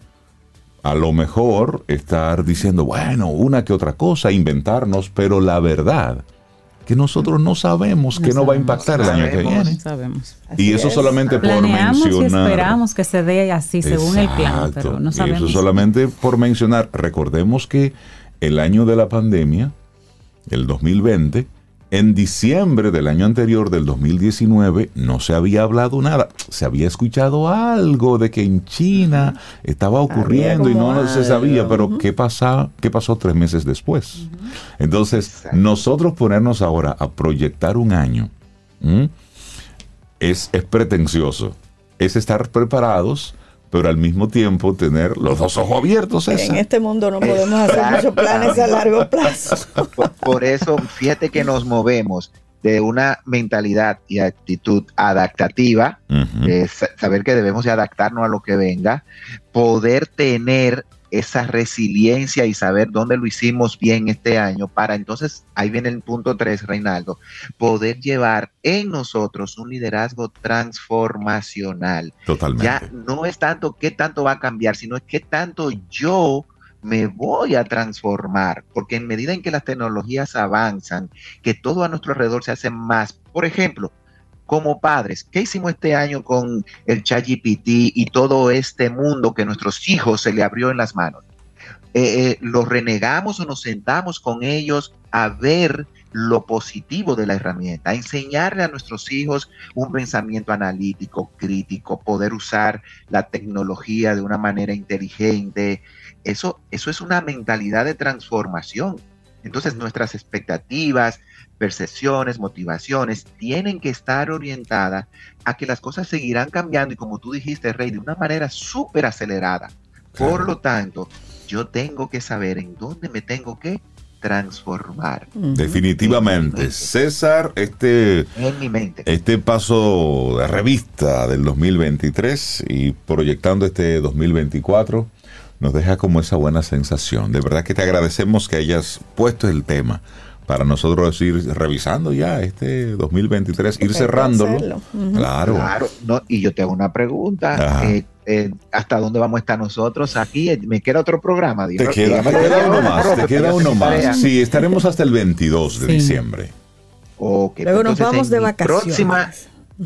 a lo mejor estar diciendo, bueno, una que otra cosa, inventarnos, pero la verdad que nosotros no sabemos que no va a impactar el año que viene. Sabemos. y eso solamente por mencionar. Y esperamos que se dé así según el plan, pero no sabemos. Y eso solamente por mencionar. Recordemos que el año de la pandemia, el 2020, en diciembre del año anterior, del 2019, no se había hablado nada. Se había escuchado algo de que en China estaba ocurriendo y no se sabía, pero ¿qué, pasa, ¿qué pasó tres meses después? Entonces, nosotros ponernos ahora a proyectar un año es, es pretencioso. Es estar preparados pero al mismo tiempo tener los dos ojos abiertos. En este mundo no podemos hacer muchos planes a largo plazo. Por, eso, fíjate que nos movemos de una mentalidad y actitud adaptativa, saber que debemos de adaptarnos a lo que venga, poder tener esa resiliencia y saber dónde lo hicimos bien este año para entonces, ahí viene el punto 3, Reinaldo, poder llevar en nosotros un liderazgo transformacional. Totalmente. Ya no es tanto qué tanto va a cambiar, sino es qué tanto yo me voy a transformar, porque en medida en que las tecnologías avanzan, que todo a nuestro alrededor se hace más, por ejemplo, como padres, ¿qué hicimos este año con el ChatGPT y todo este mundo que nuestros hijos se le abrió en las manos? Eh, eh, ¿Los renegamos o nos sentamos con ellos a ver lo positivo de la herramienta, a enseñarle a nuestros hijos un pensamiento analítico, crítico, poder usar la tecnología de una manera inteligente. Eso, eso es una mentalidad de transformación. Entonces nuestras expectativas, percepciones, motivaciones tienen que estar orientadas a que las cosas seguirán cambiando y como tú dijiste, Rey, de una manera súper acelerada. Por lo tanto, yo tengo que saber en dónde me tengo que transformar. Definitivamente. César, este, en mi mente. este paso de revista del 2023 y proyectando este 2024 nos deja como esa buena sensación. De verdad que te agradecemos que hayas puesto el tema para nosotros ir revisando ya este 2023, ir cerrándolo. Claro. Claro, no, y yo te hago una pregunta. Eh, eh, ¿Hasta dónde vamos a estar nosotros aquí? ¿Me queda otro programa? Te queda, uno más, te queda uno más. Sí, estaremos hasta el 22 de diciembre. Okay, Luego nos vamos de vacaciones. Próxima,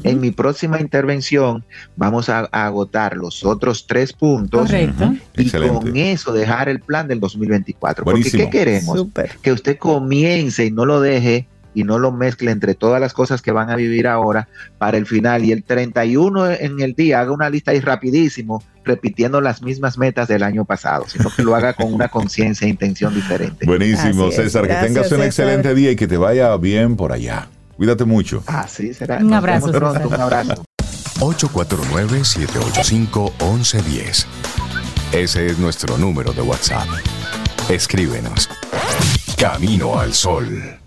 en mi próxima intervención vamos a, agotar los otros tres puntos Correcto. y con eso dejar el plan del 2024. Porque ¿qué queremos? Que usted comience y no lo deje y no lo mezcle entre todas las cosas que van a vivir ahora para el final y el 31 en el día haga una lista ahí rapidísimo repitiendo las mismas metas del año pasado, sino que lo haga con una conciencia e intención diferente. Buenísimo, César, que tengas un excelente día y que te vaya bien por allá. Cuídate mucho. Ah, sí, será. Un abrazo. Pronto, un abrazo. 849-785-1110. Ese es nuestro número de WhatsApp. Escríbenos. Camino al Sol.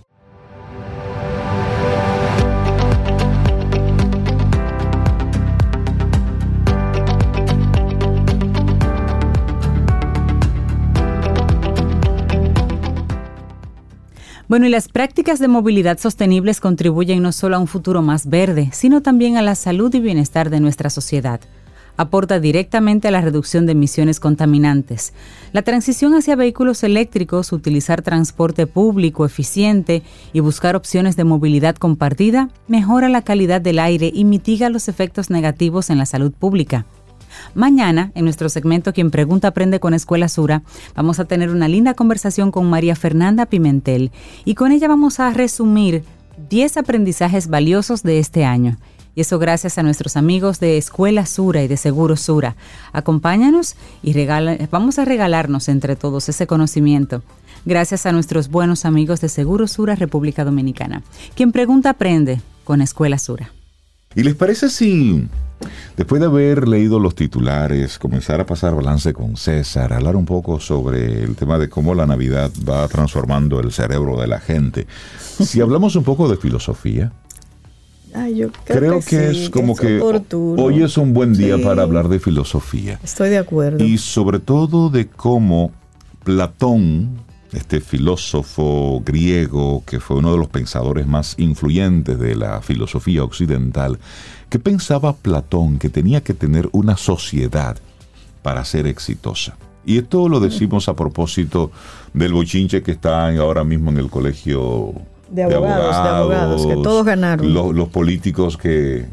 Bueno, y las prácticas de movilidad sostenibles contribuyen no solo a un futuro más verde, sino también a la salud y bienestar de nuestra sociedad. Aporta directamente a la reducción de emisiones contaminantes. La transición hacia vehículos eléctricos, utilizar transporte público eficiente y buscar opciones de movilidad compartida mejora la calidad del aire y mitiga los efectos negativos en la salud pública. Mañana, en nuestro segmento Quien Pregunta Aprende con Escuela Sura, vamos a tener una linda conversación con María Fernanda Pimentel y con ella vamos a resumir 10 aprendizajes valiosos de este año. Y eso gracias a nuestros amigos de Escuela Sura y de Seguro Sura. Acompáñanos y vamos a regalarnos entre todos ese conocimiento. Gracias a nuestros buenos amigos de Seguro Sura República Dominicana. Quien pregunta aprende con Escuela Sura. ¿Y les parece si Después de haber leído los titulares, comenzar a pasar balance con César, hablar un poco sobre el tema de cómo la Navidad va transformando el cerebro de la gente. Si hablamos un poco de filosofía, yo creo, que, es como que hoy es un buen día para hablar de filosofía. Estoy de acuerdo. Y sobre todo de cómo Platón, este filósofo griego que fue uno de los pensadores más influyentes de la filosofía occidental, ¿Qué pensaba Platón que tenía que tener una sociedad para ser exitosa? Y esto lo decimos a propósito del bochinche que está ahora mismo en el colegio de abogados, de abogados, que todos ganaron. los políticos que,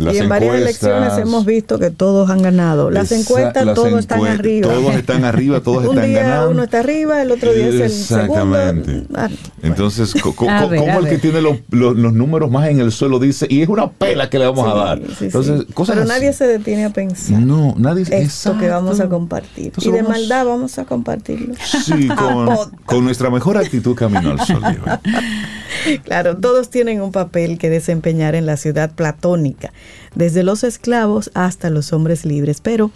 y en varias elecciones hemos visto que todos han ganado. Las encuestas, todos están arriba. Todos están arriba, todos Un están día ganando. Uno está arriba, el otro día es el segundo. Exactamente. Ah, Entonces, ¿cómo el que tiene los, números más en el suelo dice, y es una pela que le vamos a dar? Entonces, Cosas Pero nadie se detiene a pensar. No, nadie Esto que vamos a compartir. y de maldad vamos a compartirlo. Sí, con, con nuestra mejor actitud camino al sol. claro, todos tienen un papel que desempeñar en la ciudad platónica desde los esclavos hasta los hombres libres. Pero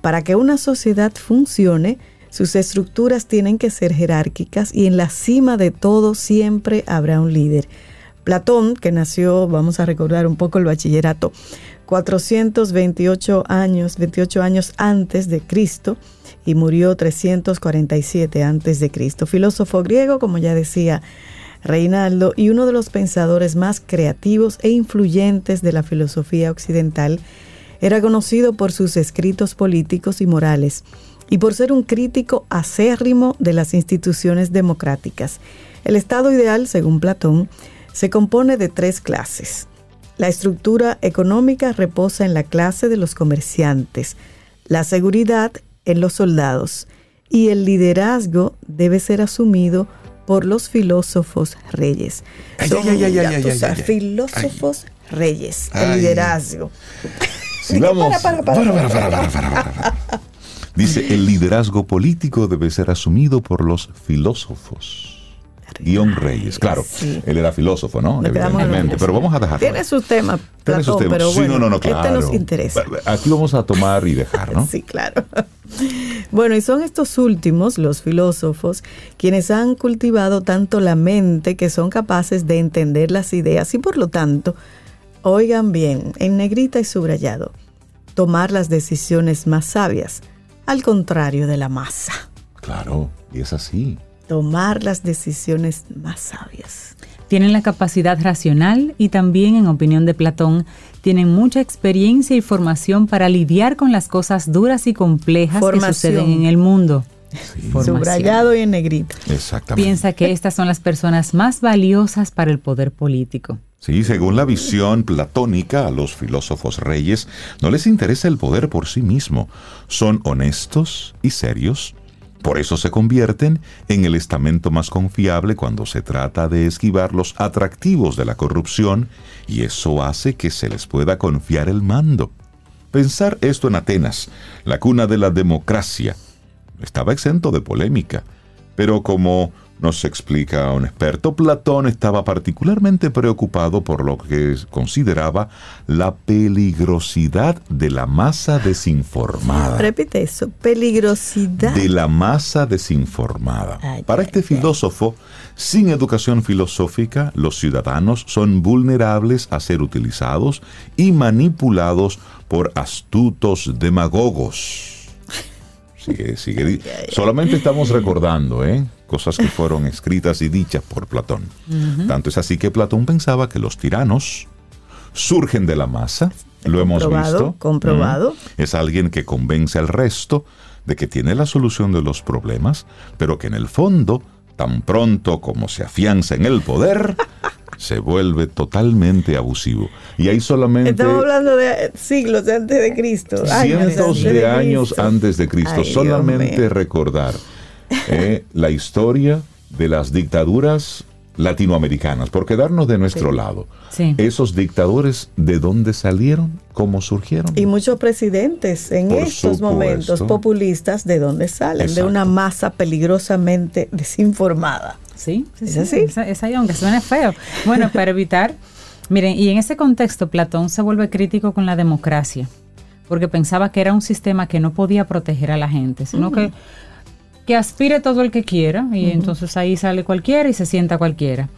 para que una sociedad funcione, sus estructuras tienen que ser jerárquicas y en la cima de todo siempre habrá un líder. Platón, que nació, vamos a recordar un poco el bachillerato, 428 años, 28 años antes de Cristo y murió 347 antes de Cristo. Filósofo griego, como ya decía Reinaldo y uno de los pensadores más creativos e influyentes de la filosofía occidental, era conocido por sus escritos políticos y morales y por ser un crítico acérrimo de las instituciones democráticas. El Estado ideal, según Platón, se compone de tres clases. La estructura económica reposa en la clase de los comerciantes, la seguridad en los soldados y el liderazgo debe ser asumido los filósofos reyes. Ay, Son, ay, ay, ya ay, tú ay, sabes, ay, ay. filósofos reyes, el liderazgo. Si vamos. para, para, para. Dice, el liderazgo político debe ser asumido por los filósofos. Guión Reyes. Claro, Sí. él era filósofo, ¿no? Evidentemente. Pero vamos a dejarlo. Tiene sus temas, Tiene sus temas. pero Sí, bueno, no, no, no, claro. este nos interesa. Aquí vamos a tomar y dejar, ¿no? Sí, claro. Bueno, y son estos últimos, los filósofos, quienes han cultivado tanto la mente que son capaces de entender las ideas y por lo tanto, oigan bien, en negrita y subrayado, tomar las decisiones más sabias, al contrario de la masa. Claro, y es así. Tomar las decisiones más sabias. Tienen la capacidad racional y también, en opinión de Platón, tienen mucha experiencia y formación para lidiar con las cosas duras y complejas Formación. que suceden en el mundo. Subrayado y en negrita. Exactamente. Piensa que estas son las personas más valiosas para el poder político. Sí, según la visión platónica, a los filósofos reyes no les interesa el poder por sí mismo. Son honestos y serios. Por eso se convierten en el estamento más confiable cuando se trata de esquivar los atractivos de la corrupción y eso hace que se les pueda confiar el mando. Pensar esto en Atenas, la cuna de la democracia, estaba exento de polémica, pero como nos explica un experto, Platón estaba particularmente preocupado por lo que consideraba la peligrosidad de la masa desinformada. Repite eso, peligrosidad. De la masa desinformada. Ay, Para ay, este filósofo, sin educación filosófica, los ciudadanos son vulnerables a ser utilizados y manipulados por astutos demagogos. Sigue, sigue. Solamente estamos recordando, ¿eh? Cosas que fueron escritas y dichas por Platón. Tanto es así que Platón pensaba que los tiranos surgen de la masa. Lo hemos visto. comprobado. Mm. Es alguien que convence al resto de que tiene la solución de los problemas, pero que en el fondo, tan pronto como se afianza en el poder, se vuelve totalmente abusivo. Y hay solamente Estamos hablando de eh, siglos antes de Cristo. años cientos antes de años antes de Cristo. Ay, Solamente recordar eh, la historia de las dictaduras latinoamericanas, por quedarnos de nuestro lado. Sí. Esos dictadores, ¿de dónde salieron? ¿Cómo surgieron? Y muchos presidentes en Por estos supuesto. momentos populistas, ¿de dónde salen? De una masa peligrosamente desinformada. Sí, sí, ¿Es sí, así? Es, es ahí, aunque suene feo. Bueno, para evitar, miren, y en ese contexto Platón se vuelve crítico con la democracia, porque pensaba que era un sistema que no podía proteger a la gente, sino que, que aspire todo el que quiera, y entonces ahí sale cualquiera y se sienta cualquiera.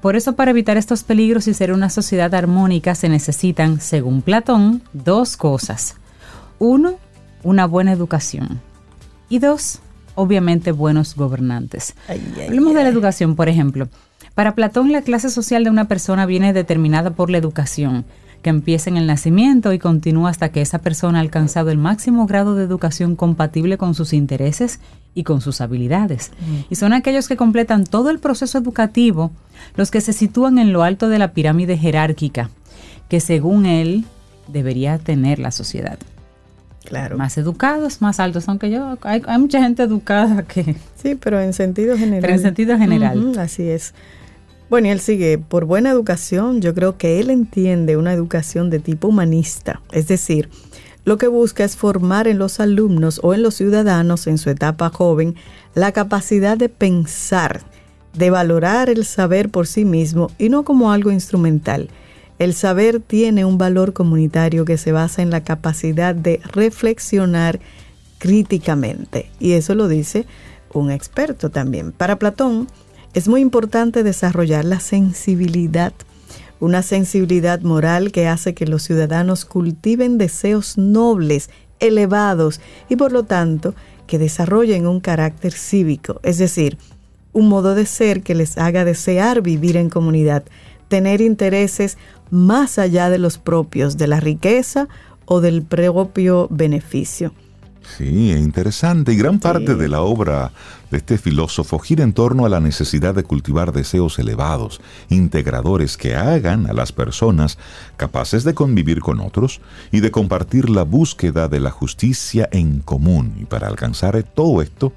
Por eso, para evitar estos peligros y ser una sociedad armónica, se necesitan, según Platón, dos cosas. Uno, una buena educación. Y dos, obviamente buenos gobernantes. Ay, ay, Hablemos de la educación, por ejemplo. Para Platón, la clase social de una persona viene determinada por la educación, que empieza en el nacimiento y continúa hasta que esa persona ha alcanzado el máximo grado de educación compatible con sus intereses y con sus habilidades. Y son aquellos que completan todo el proceso educativo los que se sitúan en lo alto de la pirámide jerárquica, que según él debería tener la sociedad. Claro. Más educados, más altos, aunque yo, hay, hay mucha gente educada que... Sí, pero en sentido general. Pero en sentido general. Así es. Bueno, y él sigue, por buena educación, yo creo que él entiende una educación de tipo humanista, es decir, lo que busca es formar en los alumnos o en los ciudadanos en su etapa joven la capacidad de pensar, de valorar el saber por sí mismo y no como algo instrumental. El saber tiene un valor comunitario que se basa en la capacidad de reflexionar críticamente. Y eso lo dice un experto también. Para Platón es muy importante desarrollar la sensibilidad, una sensibilidad moral que hace que los ciudadanos cultiven deseos nobles, elevados y por lo tanto que desarrollen un carácter cívico, es decir, un modo de ser que les haga desear vivir en comunidad, tener intereses más allá de los propios, de la riqueza o del propio beneficio. Sí, es interesante. Y gran parte de la obra de este filósofo gira en torno a la necesidad de cultivar deseos elevados, integradores que hagan a las personas capaces de convivir con otros y de compartir la búsqueda de la justicia en común. Y para alcanzar todo esto,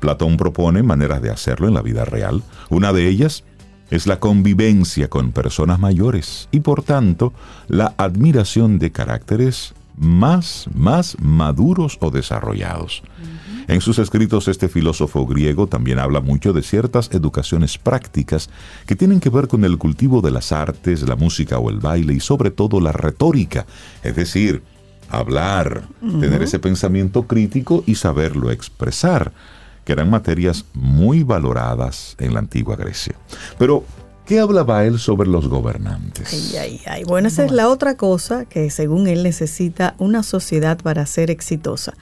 Platón propone maneras de hacerlo en la vida real. Una de ellas es la convivencia con personas mayores y por tanto la admiración de caracteres más, más maduros o desarrollados. En sus escritos este filósofo griego también habla mucho de ciertas educaciones prácticas que tienen que ver con el cultivo de las artes, la música o el baile y sobre todo la retórica, es decir, hablar, tener ese pensamiento crítico y saberlo expresar, que eran materias muy valoradas en la antigua Grecia. Pero ¿Qué hablaba él sobre los gobernantes? Ay, ay, ay. Bueno, esa es la otra cosa que según él necesita una sociedad para ser exitosa.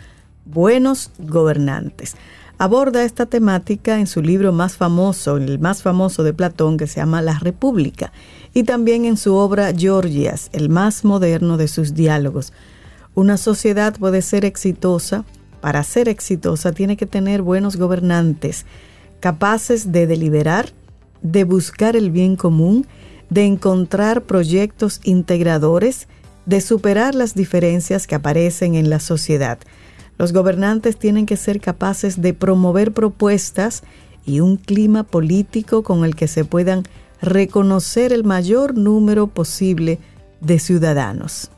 Buenos gobernantes. Aborda esta temática en su libro más famoso, el más famoso de Platón, que se llama La República, y también en su obra Georgias, el más moderno de sus diálogos. Una sociedad puede ser exitosa, para ser exitosa tiene que tener buenos gobernantes, capaces de deliberar, de buscar el bien común, de encontrar proyectos integradores, de superar las diferencias que aparecen en la sociedad. Los gobernantes tienen que ser capaces de promover propuestas y un clima político con el que se puedan reconocer el mayor número posible de ciudadanos.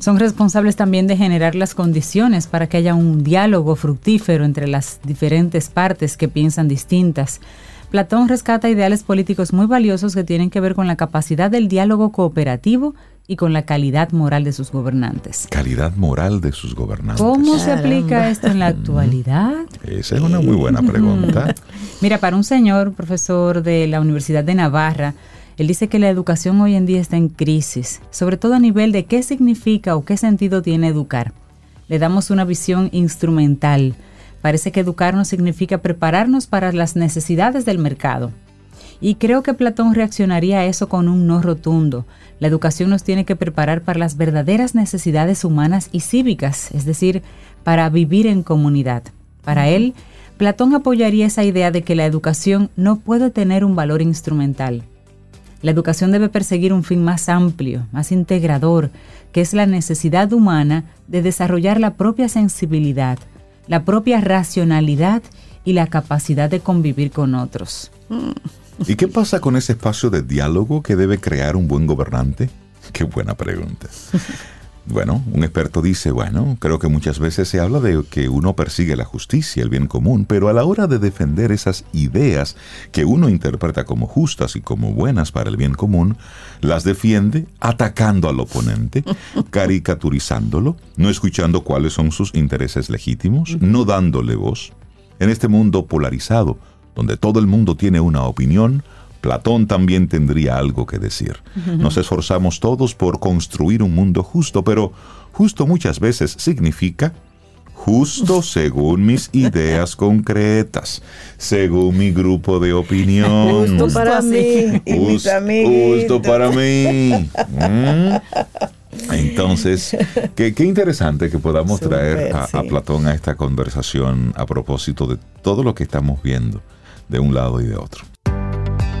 Son responsables también de generar las condiciones para que haya un diálogo fructífero entre las diferentes partes que piensan distintas Platón rescata ideales políticos muy valiosos que tienen que ver con la capacidad del diálogo cooperativo y con la calidad moral de sus gobernantes. Calidad moral de sus gobernantes. ¿Cómo se aplica esto en la actualidad? Esa es una muy buena pregunta. Mira, para un señor profesor de la Universidad de Navarra, él dice que la educación hoy en día está en crisis, sobre todo a nivel de qué significa o qué sentido tiene educar. Le damos una visión instrumental, Parece que educarnos significa prepararnos para las necesidades del mercado. Y creo que Platón reaccionaría a eso con un no rotundo. La educación nos tiene que preparar para las verdaderas necesidades humanas y cívicas, es decir, para vivir en comunidad. Para él, Platón apoyaría esa idea de que la educación no puede tener un valor instrumental. La educación debe perseguir un fin más amplio, más integrador, que es la necesidad humana de desarrollar la propia sensibilidad, la propia racionalidad y la capacidad de convivir con otros. ¿Y qué pasa con ese espacio de diálogo que debe crear un buen gobernante? Qué buena pregunta. Bueno, un experto dice, bueno, creo que muchas veces se habla de que uno persigue la justicia, el bien común, pero a la hora de defender esas ideas que uno interpreta como justas y como buenas para el bien común, las defiende atacando al oponente, caricaturizándolo, no escuchando cuáles son sus intereses legítimos, no dándole voz. En este mundo polarizado, donde todo el mundo tiene una opinión, Platón también tendría algo que decir. Nos esforzamos todos por construir un mundo justo, pero justo muchas veces significa justo según mis ideas concretas, según mi grupo de opinión. Justo para mí. Justo, para mí. ¿Mm? Entonces, qué, interesante que podamos traer a, a Platón a esta conversación a propósito de todo lo que estamos viendo de un lado y de otro.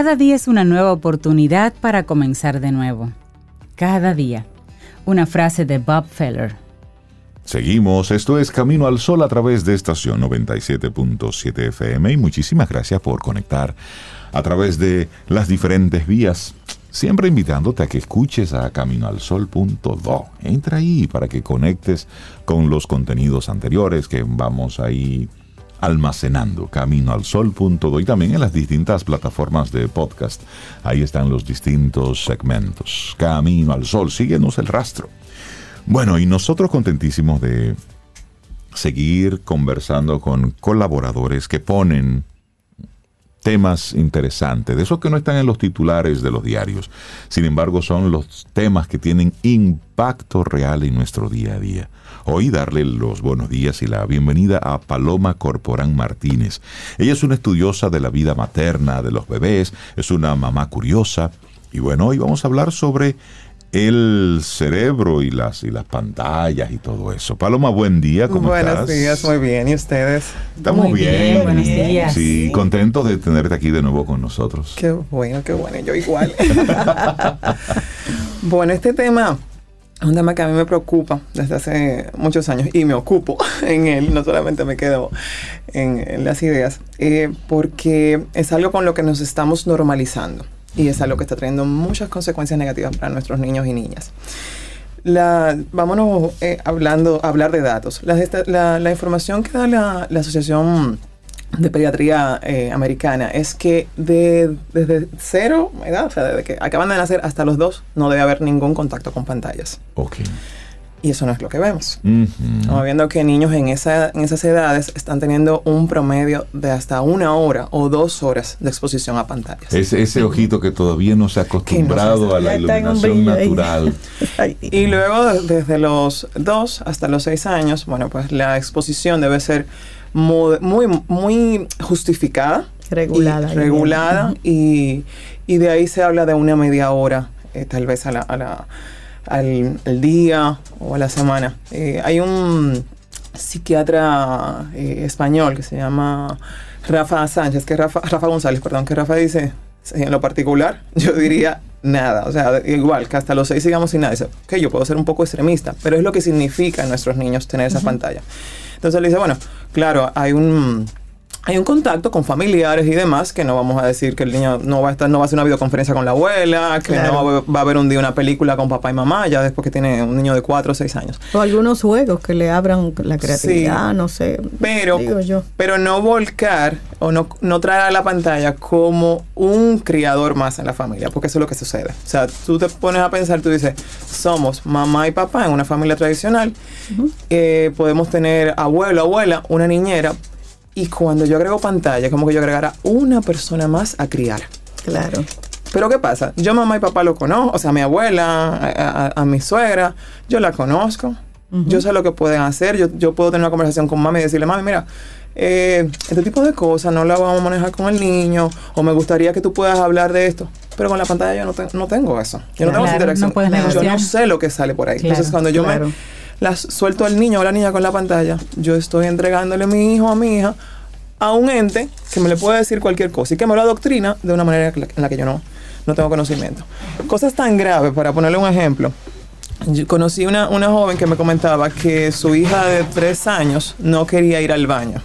Cada día es una nueva oportunidad para comenzar de nuevo. Cada día. Una frase de Bob Feller. Seguimos, esto es Camino al Sol a través de estación 97.7 FM y muchísimas gracias por conectar a través de las diferentes vías. Siempre invitándote a que escuches a caminoalsol.do. Entra ahí para que conectes con los contenidos anteriores que vamos ahí almacenando camino al y también en las distintas plataformas de podcast. Ahí están los distintos segmentos. Camino al sol, síguenos el rastro. Bueno, y nosotros contentísimos de seguir conversando con colaboradores que ponen temas interesantes, de esos que no están en los titulares de los diarios. Sin embargo, son los temas que tienen impacto real en nuestro día a día. Hoy darle los buenos días y la bienvenida a Paloma Corporán Martínez. Ella es una estudiosa de la vida materna, de los bebés, es una mamá curiosa. Y bueno, hoy vamos a hablar sobre el cerebro y las, y las pantallas y todo eso. Paloma, buen día, ¿cómo estás? Buenos días, muy bien. ¿Y ustedes? Estamos Muy bien. bien, buenos días. Sí, contentos de tenerte aquí de nuevo con nosotros. Qué bueno, qué bueno. Yo igual. bueno, este tema es un tema que a mí me preocupa desde hace muchos años y me ocupo en él, no solamente me quedo en, en las ideas, eh, porque es algo con lo que nos estamos normalizando y es algo que está trayendo muchas consecuencias negativas para nuestros niños y niñas. La, vámonos eh, hablando, hablar de datos. La, información que da la, Asociación de Pediatría eh, Americana es que de, desde cero edad, o sea, desde que acaban de nacer hasta los dos, no debe haber ningún contacto con pantallas. Ok. Y eso no es lo que vemos. Estamos viendo que niños en, esa, en esas edades están teniendo un promedio de hasta una hora o dos horas de exposición a pantallas. Ese, ese ojito que todavía no se ha acostumbrado a la iluminación natural. Y luego, de- desde los 2 hasta los 6 años, bueno, pues la exposición debe ser mu- muy, muy justificada. Regulada. y regulada. Y, y de ahí se habla de una media hora, eh, tal vez a la, a la- al, al día o a la semana. Eh, hay un psiquiatra eh, español que se llama Rafa Sánchez, que Rafa, Rafa González, perdón, que Rafa dice, "Sí, en lo particular, yo diría nada, o sea, igual que hasta los seis sigamos sin nada. Dice, ok, yo puedo ser un poco extremista, pero es lo que significa en nuestros niños tener esa pantalla. Entonces le dice, bueno, claro, hay un hay un contacto con familiares y demás que no vamos a decir que el niño no va a estar, no va a hacer una videoconferencia con la abuela, que Claro. no va, a- va a ver un día una película con papá y mamá, ya después que tiene un niño de 4 o 6 años. O algunos juegos que le abran la creatividad, no sé. Pero, Digo yo. pero no volcar o no, no traer a la pantalla como un criador más en la familia, porque eso es lo que sucede. O sea, tú te pones a pensar, tú dices, somos mamá y papá en una familia tradicional, eh, podemos tener abuelo, abuela, una niñera, y cuando yo agrego pantalla, es como que yo agregara una persona más a criar. Claro. Pero ¿qué pasa? Yo mamá y papá lo conozco, o sea, mi abuela, a, a- a mi suegra, yo la conozco, yo sé lo que pueden hacer, yo, yo puedo tener una conversación con mami y decirle, mami, mira, eh, este tipo de cosas no la vamos a manejar con el niño, o me gustaría que tú puedas hablar de esto. Pero con la pantalla yo no, te- no tengo eso. Yo no tengo esa interacción. no yo no sé lo que sale por ahí. Claro, Entonces, cuando yo claro. me las suelto al niño o la niña con la pantalla, yo estoy entregándole a mi hijo o a mi hija a un ente que me le puede decir cualquier cosa y que me lo adoctrina de una manera en la que yo no, no tengo conocimiento. Cosas tan graves, para ponerle un ejemplo. Yo conocí una, una joven que me comentaba que su hija de tres años no quería ir al baño.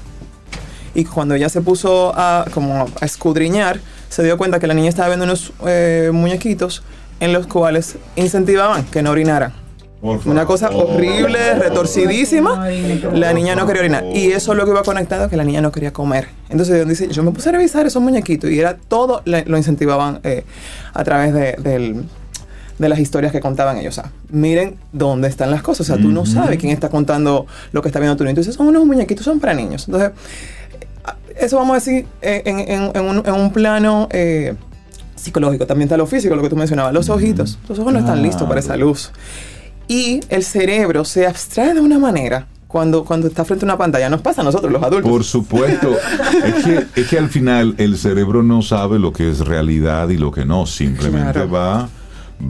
Y cuando ella se puso a, como a escudriñar, se dio cuenta que la niña estaba viendo unos eh, muñequitos en los cuales incentivaban que no orinaran. Una cosa horrible, retorcidísima. La niña no quería orinar. Y eso es lo que iba conectado, que la niña no quería comer. Entonces dice, yo me puse a revisar esos muñequitos y era todo, lo incentivaban eh, a través de, del- de las historias que contaban ellos. O sea, miren dónde están las cosas. O sea, tú no sabes quién está contando lo que está viendo tu niño. Entonces son unos muñequitos, son para niños. Entonces, eso vamos a decir eh, en, en- en un, en un plano eh, psicológico. También está lo físico, lo que tú mencionabas. Los ojitos. Los ojos no están listos para esa luz. Y el cerebro se abstrae de una manera cuando, cuando está frente a una pantalla. Nos pasa a nosotros, los adultos. Por supuesto. es, que, es que al final el cerebro no sabe lo que es realidad y lo que no. Simplemente Claro. va,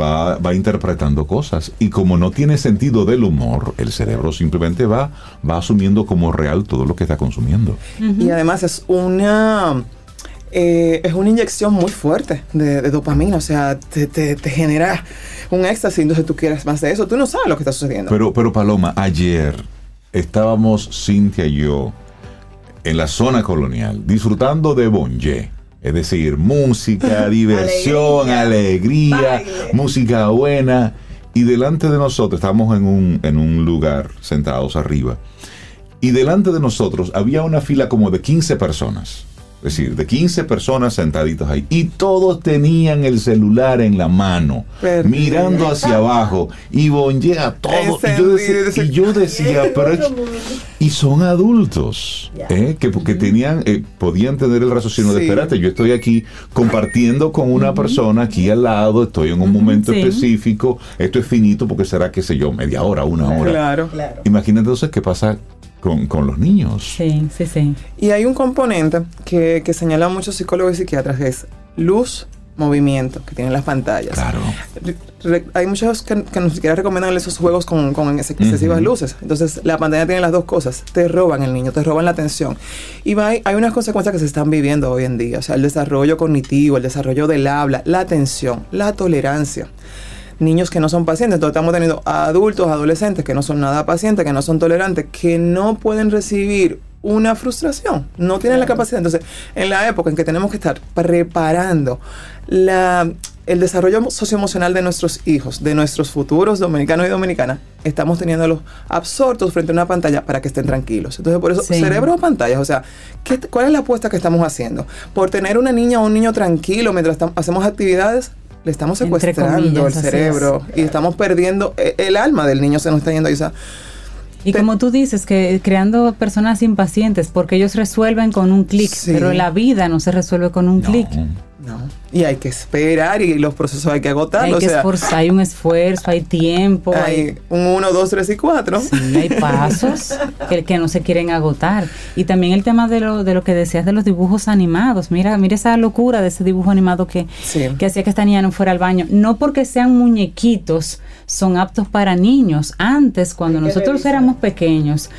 va, va interpretando cosas. Y como no tiene sentido del humor, el cerebro simplemente va, va asumiendo como real todo lo que está consumiendo. Y además es una... eh, es una inyección muy fuerte de, de dopamina, o sea, te, te- te genera un éxtasis, entonces tú quieres más de eso, tú no sabes lo que está sucediendo. Pero, pero Paloma, ayer estábamos Cintia y yo en la zona colonial disfrutando de Bonje. Es decir, música, diversión, alegría, baile. música buena. Y delante de nosotros, estábamos en un, en un lugar sentados arriba. y delante de nosotros había una fila como de 15 personas. Es decir, de 15 personas sentaditos ahí. Y todos tenían el celular en la mano, mirando hacia abajo. Y bonjea todo. Y yo decía, y yo decía, pero es- y son adultos, ¿eh? que porque tenían, eh, podían tener el raciocinio de, espérate, yo estoy aquí compartiendo con una persona aquí al lado, estoy en un momento sí. específico, esto es finito porque será, qué sé yo, media hora, una hora. Claro. Imagínate entonces qué pasa con, con los niños. Sí, sí, sí. Y hay un componente que, que señalan muchos psicólogos y psiquiatras, que es luz, movimiento, que tienen las pantallas. Claro. Re- hay muchos que, que ni siquiera recomiendan esos juegos con, con ex- excesivas luces. Entonces, la pantalla tiene las dos cosas. Te roban el niño, te roban la atención. Y va- hay, hay unas consecuencias que se están viviendo hoy en día. O sea, el desarrollo cognitivo, el desarrollo del habla, la atención, la tolerancia. Niños que no son pacientes. Entonces, estamos teniendo adultos, adolescentes que no son nada pacientes, que no son tolerantes, que no pueden recibir una frustración. No tienen la capacidad. Entonces, en la época en que tenemos que estar preparando la, el desarrollo socioemocional de nuestros hijos, de nuestros futuros dominicanos y dominicanas, estamos teniéndolos absortos frente a una pantalla para que estén tranquilos. Entonces, por eso, Sí. cerebro o pantallas, o sea, ¿qué, ¿cuál es la apuesta que estamos haciendo? Por tener una niña o un niño tranquilo mientras hacemos actividades, le estamos secuestrando comillas, el cerebro y estamos perdiendo, eh, el alma del niño se nos está yendo. O sea, Y Te- como tú dices, que creando personas impacientes, porque ellos resuelven con un clic, Sí. pero la vida no se resuelve con un No. clic. No. Y hay que esperar y los procesos hay que agotarlos. Hay o que sea, esforzar, hay un esfuerzo, hay tiempo, hay, hay un 1, 2, 3 y 4. sí, hay pasos que, que no se quieren agotar. Y también el tema de lo, de lo que decías de los dibujos animados. Mira, mira esa locura de ese dibujo animado que, Sí. que hacía que esta niña no fuera al baño. No porque sean muñequitos, son aptos para niños. Antes, cuando nosotros éramos pequeños,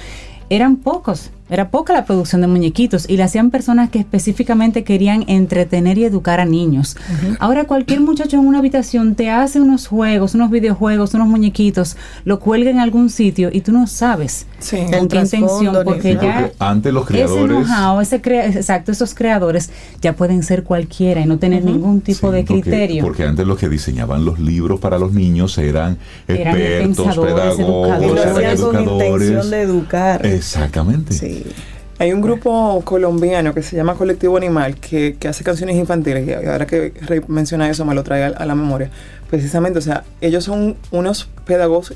eran pocos. Era poca la producción de muñequitos y la hacían personas que específicamente querían entretener y educar a niños. Ahora cualquier muchacho en una habitación te hace unos juegos, unos videojuegos, unos muñequitos, lo cuelga en algún sitio y tú no sabes Sí. con qué intención, porque ya Porque antes los ese creadores... ese crea- exacto, esos creadores ya pueden ser cualquiera y no tener ningún tipo Sí, de porque- criterio. Porque, antes los que diseñaban los libros para los niños eran Eran expertos, pensadores, pedagogos, Y lo educadores. eran hacían con educadores. intención de educar. Exactamente. Sí. Hay un grupo colombiano que se llama Colectivo Animal que, que hace canciones infantiles y ahora que Rey menciona eso me lo trae a, a la memoria. Precisamente, o sea, ellos son unos pedagogos,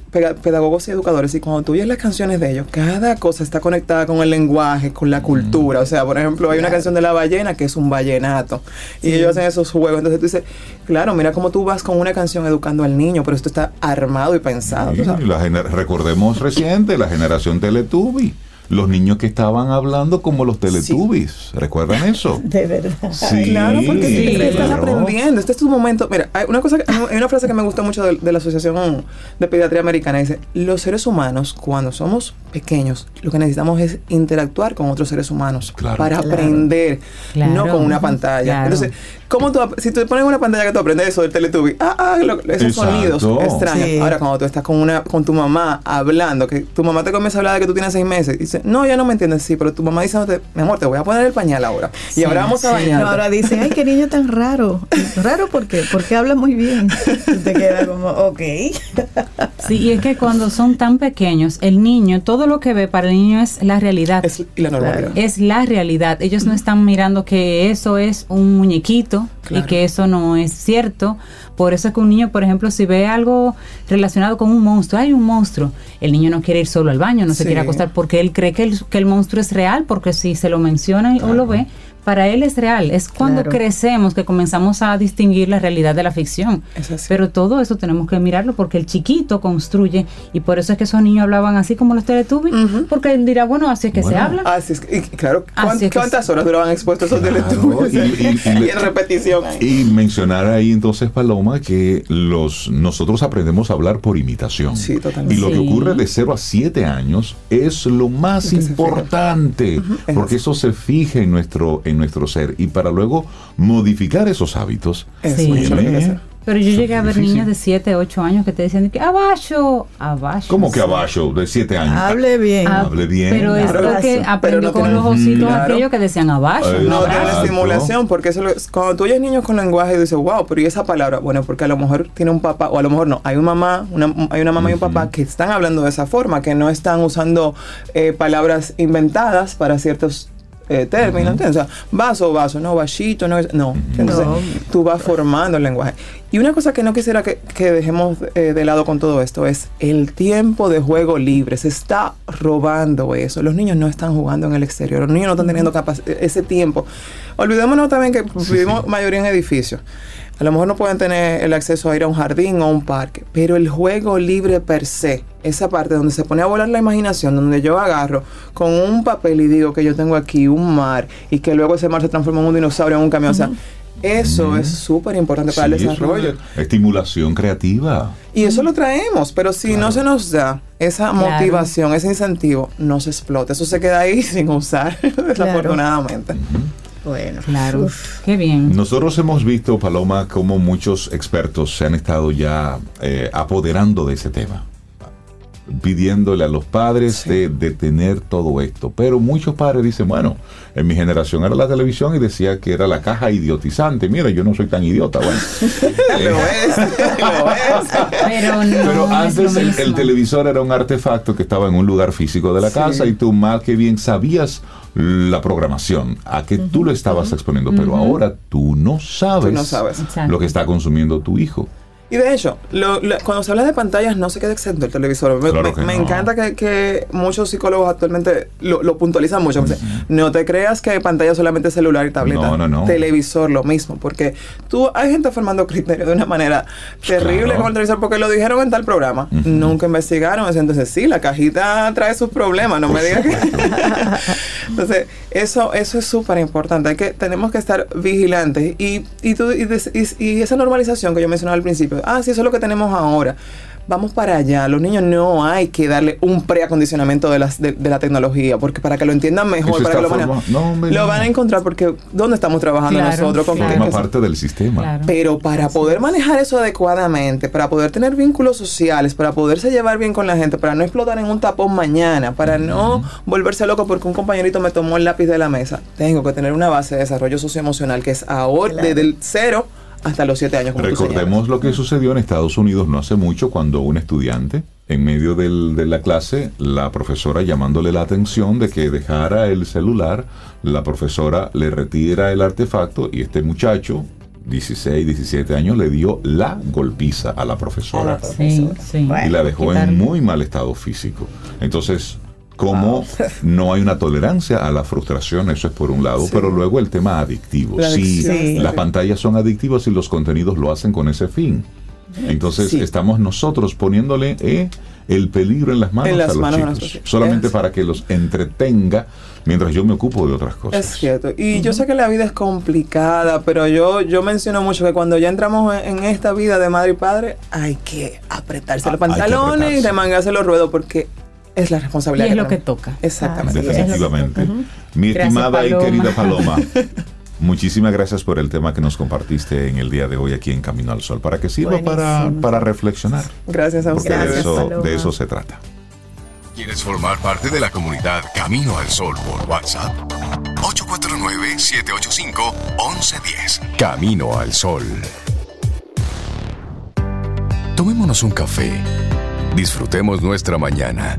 y educadores y cuando tú oyes las canciones de ellos, cada cosa está conectada con el lenguaje, con la cultura. O sea, por ejemplo, hay una canción de la ballena que es un vallenato y ellos hacen esos juegos. Entonces tú dices, claro, mira cómo tú vas con una canción educando al niño, pero esto está armado y pensado. Sí, la recordemos reciente la generación Teletubby. Los niños que estaban hablando como los Teletubbies. ¿Recuerdan eso? De verdad. Sí, Claro, porque Sí, estás claro. aprendiendo. Este es tu momento. Mira, hay una cosa, que- hay una frase que me gusta mucho de, de la Asociación de Pediatría Americana. Dice, los seres humanos, cuando somos pequeños, lo que necesitamos es interactuar con otros seres humanos Claro. para Claro. aprender, Claro. no con una pantalla. Claro. Entonces, ¿cómo tú, si tú pones una pantalla que tú aprendes eso del Teletubby, ah, ah, lo- esos Exacto. sonidos extraños. Sí. Ahora, cuando tú estás con una con tu mamá hablando, que tu mamá te comienza a hablar de que tú tienes seis meses, y dice, no, ya no me entiendes, sí, pero tu mamá dice, mi amor, te voy a poner el pañal ahora. Sí, y ahora vamos a sí. bañar. No, ahora dicen, ay, qué niño tan raro. ¿Raro por qué? Porque habla muy bien. Y te queda como, ok. Sí, y es que cuando son tan pequeños, el niño, todo lo que ve para el niño es la realidad. Es, y la normalidad. es la realidad. Ellos no están mirando que eso es un muñequito Claro. y que eso no es cierto. Por eso es que un niño, por ejemplo, si ve algo relacionado con un monstruo, hay un monstruo, el niño no quiere ir solo al baño, no se quiere acostar porque él cree que el, que el monstruo es real, porque si se lo menciona o lo ve, para él es real. Es cuando Claro. crecemos que comenzamos a distinguir la realidad de la ficción. Es. Pero todo eso tenemos que mirarlo porque el chiquito construye y por eso es que esos niños hablaban así como los Teletubbies, porque él dirá, bueno, así es que se habla. Así es, que- y claro, Así ¿cuán- es que ¿cuántas horas duraban expuestos esos Claro, Teletubbies? y- y- y- Y en repetición. Y mencionar ahí entonces, Paloma, que los nosotros aprendemos a hablar por imitación. Sí, totalmente. Y lo que ocurre de 0 a 7 años es lo más Es importante, es porque eso se fija en nuestro, en nuestro ser. Y para luego modificar esos hábitos, Sí. que que. Pero yo llegué a ver Difícil. niños de 7, 8 años que te decían que abajo, abajo. ¿Cómo que abajo? De siete años. Hable bien. Ah, Hable bien. Pero es Claro. porque Pero aprendió no con los ositos Claro. aquellos que decían abajo. No Exacto. tiene estimulación, porque eso lo- cuando tú oyes niños con lenguaje y dices, wow, pero ¿y esa palabra? Bueno, porque a lo mejor tiene un papá, o a lo mejor no, hay una mamá, una, hay una mamá y un papá que están hablando de esa forma, que no están usando eh, palabras inventadas para ciertos eh, términos, ¿entiendes? O sea, vaso, vaso, no, vasito, no, no. Entonces, No. tú vas formando el lenguaje. Y una cosa que no quisiera que, que dejemos eh, de lado con todo esto es el tiempo de juego libre. Se está robando eso. Los niños no están jugando en el exterior. Los niños no están teniendo ese tiempo. Olvidémonos también que vivimos mayoría en edificios. A lo mejor no pueden tener el acceso a ir a un jardín o a un parque, pero el juego libre per se, esa parte donde se pone a volar la imaginación, donde yo agarro con un papel y digo que yo tengo aquí un mar y que luego ese mar se transforma en un dinosaurio, en un camión. O sea, eso es súper importante para el Sí, desarrollo. es Estimulación creativa. Y eso lo traemos, pero si no se nos da esa Claro. motivación, ese incentivo, no se explota. Eso se queda ahí sin usar, desafortunadamente. Bueno, Claro, uf. qué bien. Nosotros hemos visto, Paloma, como muchos expertos se han estado ya eh, apoderando de ese tema, pidiéndole a los padres de detener todo esto. Pero muchos padres dicen, bueno, en mi generación era la televisión y decía que era la caja idiotizante. Mira, yo no soy tan idiota. Bueno, Eh, Lo es, lo es. Pero no Pero es antes lo el, televisor era un artefacto que estaba en un lugar físico de la Sí. casa y tú mal que bien sabías la programación, a que tú lo estabas exponiendo, pero ahora tú no sabes, Tú no sabes. Lo que está consumiendo tu hijo. Y de hecho, lo- lo- cuando se habla de pantallas no se queda exento el televisor. Me, Claro me- que me no. encanta que, que muchos psicólogos actualmente lo, lo puntualizan mucho. Dicen, No te creas que pantalla solamente celular y tableta. No, no, no. Televisor lo mismo. Porque tú hay gente formando criterios de una manera terrible Claro. con el televisor porque lo dijeron en tal programa. Nunca investigaron. Entonces, sí, la cajita trae sus problemas. No Por me digas que... Entonces, eso, eso es súper importante. Que, tenemos que estar vigilantes. Y, y, tú- y y- y esa normalización que yo mencionaba al principio, ah, sí, eso es lo que tenemos ahora. Vamos para allá. Los niños no hay que darle un preacondicionamiento de, las, de, de la tecnología, porque para que lo entiendan mejor, para que lo, manejen, forma- no, hombre, lo no. van a encontrar porque ¿dónde estamos trabajando Claro, nosotros? ¿Con. Forma parte del sistema. Claro. pero para poder manejar eso adecuadamente, para poder tener vínculos sociales, para poderse llevar bien con la gente, para no explotar en un tapón mañana, para no volverse loco porque un compañerito me tomó el lápiz de la mesa, tengo que tener una base de desarrollo socioemocional que es ahora Claro. desde el cero hasta los siete años. como tú Recordemos lo que sucedió en Estados Unidos no hace mucho cuando un estudiante, en medio del- de la clase, la profesora llamándole la atención de que dejara el celular, la profesora le retira el artefacto y este muchacho, 16, 17 años, le dio la golpiza a la profesora. A la Sí, sí. y la dejó en muy mal estado físico. Entonces, como no hay una tolerancia a la frustración, eso es por un lado, Sí. pero luego el tema adictivo. La sí, Sí. las pantallas son adictivas y los contenidos lo hacen con ese fin. Entonces, Sí. estamos nosotros poniéndole eh, el peligro en las manos En las a los manos chicos, solamente Es- para que los entretenga mientras yo me ocupo de otras cosas. Es cierto. Y yo sé que la vida es complicada, pero yo, yo menciono mucho que cuando ya entramos en, en esta vida de madre y padre, hay que apretarse Ah, los pantalones y remangarse los ruedos porque es la Y responsabilidad. es lo que toca. Exactamente. Es. Definitivamente. Mi Gracias, estimada y querida Paloma, muchísimas gracias por el tema que nos compartiste en el día de hoy aquí en Camino al Sol, para que sirva para, para reflexionar, Gracias a de ustedes. Gracias, eso, de eso se trata. ¿Quieres formar parte de la comunidad Camino al Sol por WhatsApp? 849-785-1110. Camino al Sol. Tomémonos un café. Disfrutemos nuestra mañana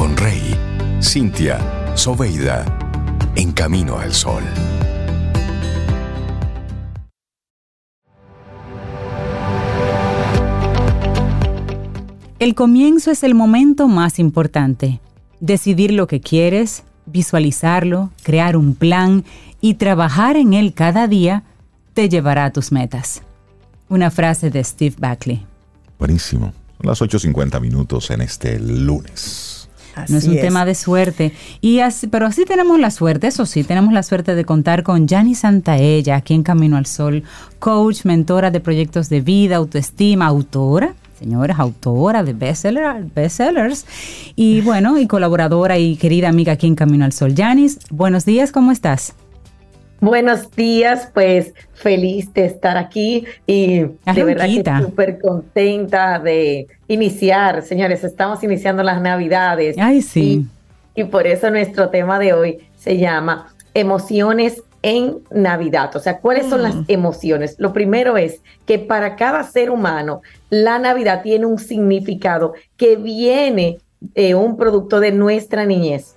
con Rey, Cintia, Soveida, en Camino al Sol. El comienzo es el momento más importante. Decidir lo que quieres, visualizarlo, crear un plan y trabajar en él cada día te llevará a tus metas. Una frase de Steve Buckley. Buenísimo. Son las 8.50 minutos en este lunes. Así No es un es. tema de suerte. Y así, pero así tenemos la suerte, eso sí, tenemos la suerte de contar con Yanni Santaella, aquí en Camino al Sol, coach, mentora de proyectos de vida, autoestima, autora, señores, autora de bestseller- bestsellers, y bueno, y colaboradora y querida amiga aquí en Camino al Sol. Yanis, buenos días, ¿cómo estás? Buenos días, pues feliz de estar aquí y de verdad que súper contenta de iniciar, señores, estamos iniciando las navidades. Ay, sí. Y, por eso nuestro tema de hoy se llama emociones en Navidad. O sea, ¿cuáles son las mm. emociones? Lo primero es que para cada ser humano la Navidad tiene un significado que viene de un producto de nuestra niñez.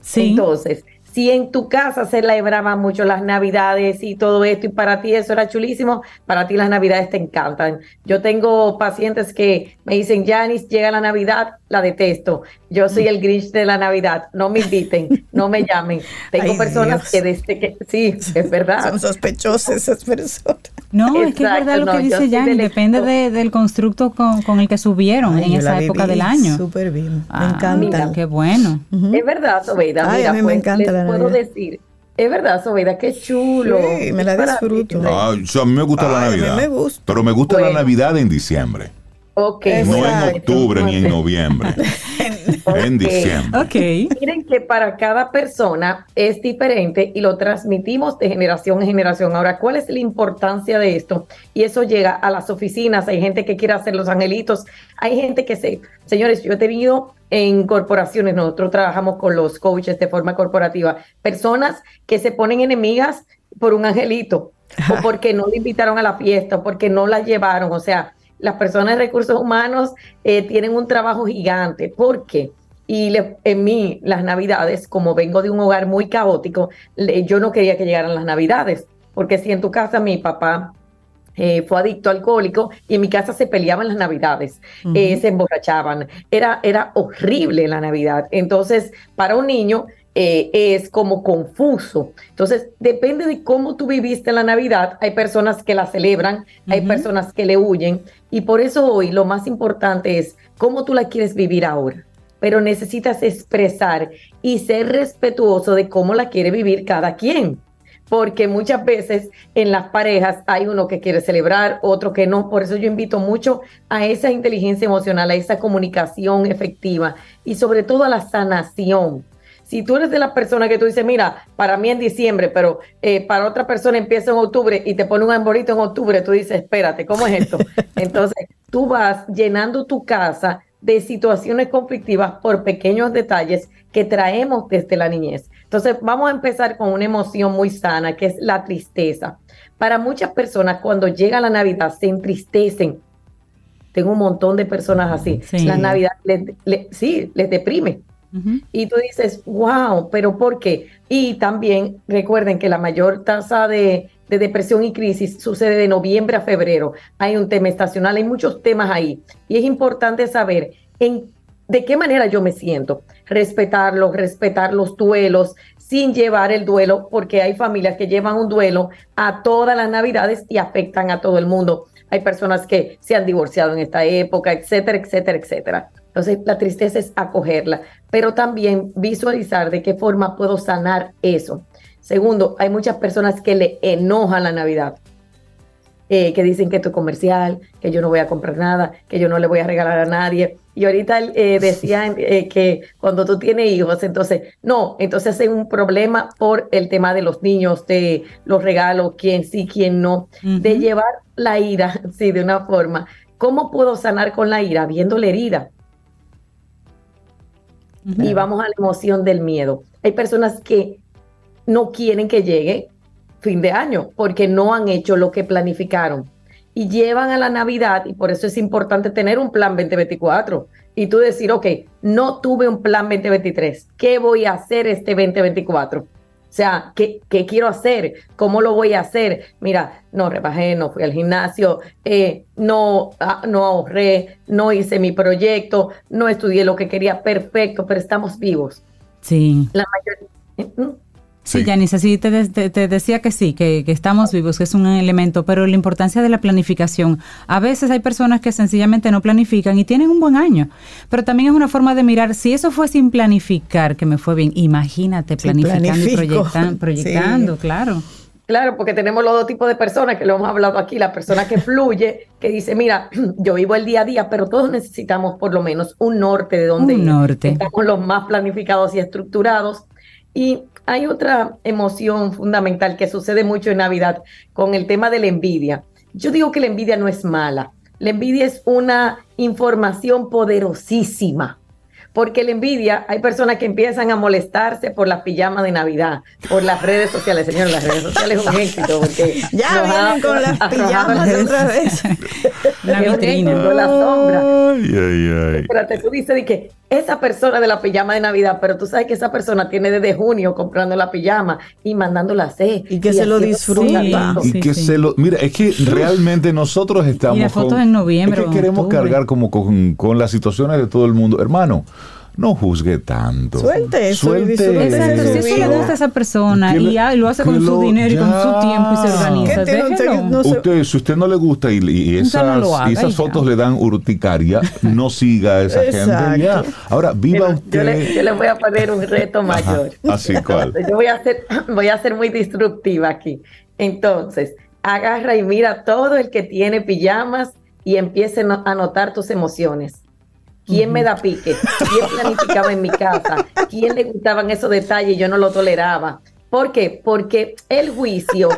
Sí. Entonces, si en tu casa se celebraban mucho las navidades y todo esto y para ti eso era chulísimo, para ti las navidades te encantan. Yo tengo pacientes que me dicen, Janice, llega la navidad, la detesto. Yo soy el Grinch de la navidad, no me inviten, no me llamen. Tengo personas que desde que, sí, es verdad. Son sospechosas esas personas. No, es que es verdad lo que dice Janice, depende del constructo con, el que subieron en esa época del año. Súper bien, me ah, encanta. qué bueno. Es verdad, Sobeida. Ay, a mí me pues, encanta la puedo decir, es verdad, Sobeida, qué chulo. Sí, me la disfruto. Ah, a mí me gusta la Navidad. me gusta. Pero me gusta la Navidad en diciembre. Okay. No en octubre ni en noviembre. En diciembre. Okay. Miren que para cada persona es diferente y lo transmitimos de generación en generación. Ahora, ¿cuál es la importancia de esto? Y eso llega a las oficinas. Hay gente que quiere hacer los angelitos. Hay gente que se. Señores, yo he tenido en corporaciones, nosotros trabajamos con los coaches de forma corporativa, personas que se ponen enemigas por un angelito o porque no le invitaron a la fiesta, o porque no la llevaron. O sea, las personas de recursos humanos eh, tienen un trabajo gigante. ¿Por qué? Y en mí, las navidades, como vengo de un hogar muy caótico, yo no quería que llegaran las navidades, porque si en tu casa mi papá eh, fue adicto alcohólico y en mi casa se peleaban las navidades, eh, se emborrachaban, era, era horrible la Navidad. Entonces, para un niño eh, es como confuso. Entonces, depende de cómo tú viviste la Navidad. Hay personas que la celebran, hay personas que le huyen. Y por eso hoy lo más importante es cómo tú la quieres vivir ahora. Pero necesitas expresar y ser respetuoso de cómo la quiere vivir cada quien. Porque muchas veces en las parejas hay uno que quiere celebrar, otro que no. Por eso yo invito mucho a esa inteligencia emocional, a esa comunicación efectiva y sobre todo a la sanación si tú eres de las personas que tú dices, mira, para mí en diciembre, pero eh, para otra persona empieza en octubre y te pone un arbolito en octubre, tú dices, espérate, ¿cómo es esto? Entonces, tú vas llenando tu casa de situaciones conflictivas por pequeños detalles que traemos desde la niñez. Entonces, vamos a empezar con una emoción muy sana, que es la tristeza. Para muchas personas, cuando llega la Navidad, se entristecen. Tengo un montón de personas así. La Navidad, sí, les deprime y tú dices, wow, pero ¿por qué? Y también recuerden que la mayor tasa de, depresión y crisis sucede de noviembre a febrero. Hay un tema estacional, hay muchos temas ahí. Y es importante saber en de qué manera yo me siento. Respetarlo, respetar los duelos, sin llevar el duelo, porque hay familias que llevan un duelo a todas las navidades y afectan a todo el mundo. Hay personas que se han divorciado en esta época, etcétera, etcétera, etcétera. Entonces, la tristeza es acogerla, pero también visualizar de qué forma puedo sanar eso. Segundo, hay muchas personas que le enojan la Navidad. Eh, que dicen que esto es comercial, que yo no voy a comprar nada, que yo no le voy a regalar a nadie. Y ahorita eh, decían eh, que cuando tú tienes hijos, entonces, no, entonces hacen un problema por el tema de los niños, de los regalos, quién sí, quién no, de llevar la ira, sí, de una forma. ¿Cómo puedo sanar con la ira? Viendo la herida y vamos a la emoción del miedo. Hay personas que no quieren que llegue fin de año porque no han hecho lo que planificaron y llevan a la Navidad y por eso es importante tener un plan 2024 y tú decir, ok, no tuve un plan 2023, ¿qué voy a hacer este 2024? O sea, ¿qué, quiero hacer? ¿Cómo lo voy a hacer? Mira, no rebajé, no fui al gimnasio, eh, no, ah, no ahorré, no hice mi proyecto, no estudié lo que quería, perfecto, pero estamos vivos. Sí. La mayoría. Sí, Janice, sí, te, decía que sí, que, estamos vivos, que es un elemento, pero la importancia de la planificación. A veces hay personas que sencillamente no planifican y tienen un buen año, pero también es una forma de mirar, si eso fue sin planificar, que me fue bien, imagínate planificando y proyectando, claro. Claro, porque tenemos los dos tipos de personas que lo hemos hablado aquí, la persona que fluye, que dice, mira, yo vivo el día a día, pero todos necesitamos por lo menos un norte de donde un norte. estamos los más planificados y estructurados. Y hay otra emoción fundamental que sucede mucho en Navidad con el tema de la envidia. Yo digo que la envidia no es mala. La envidia es una información poderosísima porque la envidia, hay personas que empiezan a molestarse por las pijamas de Navidad, por las redes sociales. Señor, las redes sociales es un éxito. Porque ya vienen con las pijamas otra vez. La vitrina. Con la sombra. Ay, ay, ay. Espérate, tú dices de que esa persona de la pijama de Navidad, pero tú sabes que esa persona tiene desde junio comprando la pijama y mandándola a hacer. Y que se lo disfruta. Y Sí, que sí. se lo. Mira, es que realmente nosotros estamos. Y las fotos con- en noviembre Es que queremos octubre. cargar como con, con las situaciones de todo el mundo. Hermano, no juzgue tanto. Suelte eso Suelte Exacto, si eso le gusta a esa persona Que y, y lo hace con su dinero y con su tiempo y se organiza, ¿Qué tiene usted que déjelo. no se- Usted, si usted no le gusta y, y Usted no esas, lo haga y esas y ya. fotos le dan urticaria, no siga a esa gente ya. Ahora, viva Pero usted. yo, le, yo le voy a poner un reto mayor. Así cual. Yo voy a ser, voy a ser muy disruptiva aquí. Entonces, agarra y mira todo el que tiene pijamas y empiece a anotar tus emociones. ¿Quién me da pique? ¿Quién planificaba en mi casa? ¿Quién le gustaban esos detalles y yo no lo toleraba? ¿Por qué? Porque el juicio,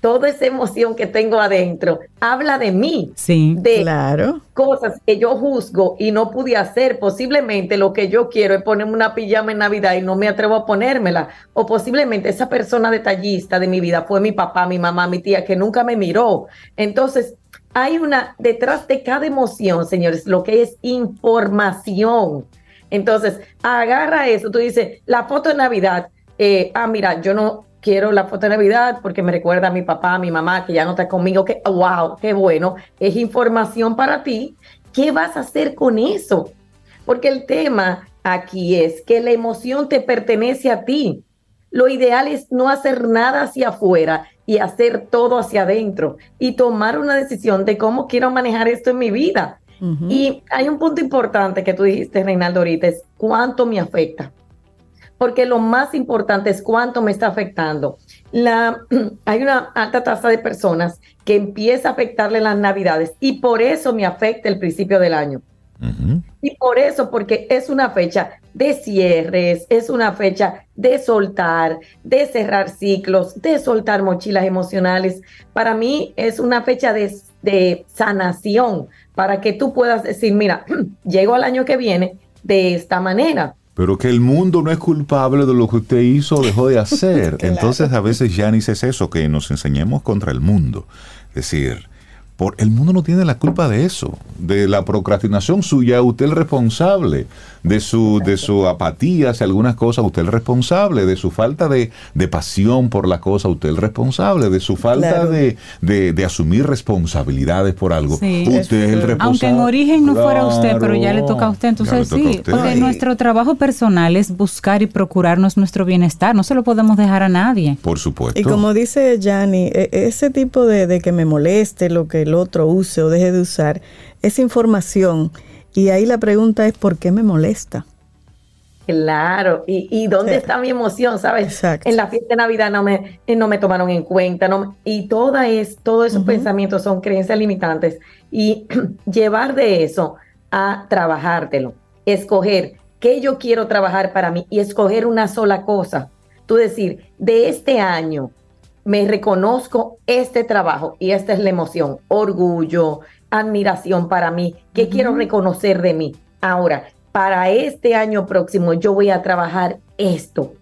toda esa emoción que tengo adentro, habla de mí, Sí. de Claro. cosas que yo juzgo y no pude hacer. Posiblemente lo que yo quiero es ponerme una pijama en Navidad y no me atrevo a ponérmela. O posiblemente esa persona detallista de mi vida fue mi papá, mi mamá, mi tía, que nunca me miró. Entonces, hay una, detrás de cada emoción, señores, lo que es información. Entonces, agarra eso, tú dices, la foto de Navidad, eh, ah, mira, yo no quiero la foto de Navidad porque me recuerda a mi papá, a mi mamá, que ya no está conmigo, que, wow, qué bueno, es información para ti. ¿Qué vas a hacer con eso? Porque el tema aquí es que la emoción te pertenece a ti. Lo ideal es no hacer nada hacia afuera y hacer todo hacia adentro y tomar una decisión de cómo quiero manejar esto en mi vida. Y hay un punto importante que tú dijiste, Reinaldo, ahorita, es cuánto me afecta. Porque lo más importante es cuánto me está afectando. La, hay una alta tasa de personas que empieza a afectarle las navidades y por eso me afecta el principio del año. Y por eso, porque es una fecha de cierres, es una fecha de soltar, de cerrar ciclos, de soltar mochilas emocionales. Para mí es una fecha de, de sanación, para que tú puedas decir, mira, llego al año que viene de esta manera. Pero que el mundo no es culpable de lo que usted hizo o dejó de hacer. Claro. Entonces a veces Yanis es eso, que nos enseñemos contra el mundo. Es decir, por, el mundo no tiene la culpa de eso, de la procrastinación suya, usted es el responsable, de su, de su apatía hacia algunas cosas, usted es el responsable, de su falta de, de pasión por las cosas, usted es el responsable, de su falta Claro. de, de- de asumir responsabilidades por algo, Sí. usted es el responsable. Aunque en origen no fuera usted, pero ya le toca a usted, entonces sí, usted. porque Ay. nuestro trabajo personal es buscar y procurarnos nuestro bienestar, no se lo podemos dejar a nadie. Por supuesto. Y como dice Yanni, e- ese tipo de, de que me moleste lo que el otro use o deje de usar, es información. Y ahí la pregunta es, ¿por qué me molesta? Claro, y, y dónde Sí. está mi emoción, ¿sabes? Exacto. En la fiesta de Navidad no me, eh, no me tomaron en cuenta, no, me- y toda es, todos esos pensamientos son creencias limitantes. Y llevar de eso a trabajártelo, escoger qué yo quiero trabajar para mí y escoger una sola cosa. Tú decir, de este año me reconozco este trabajo y esta es la emoción, orgullo, admiración para mí, qué quiero reconocer de mí. Ahora, para este año próximo yo voy a trabajar esto.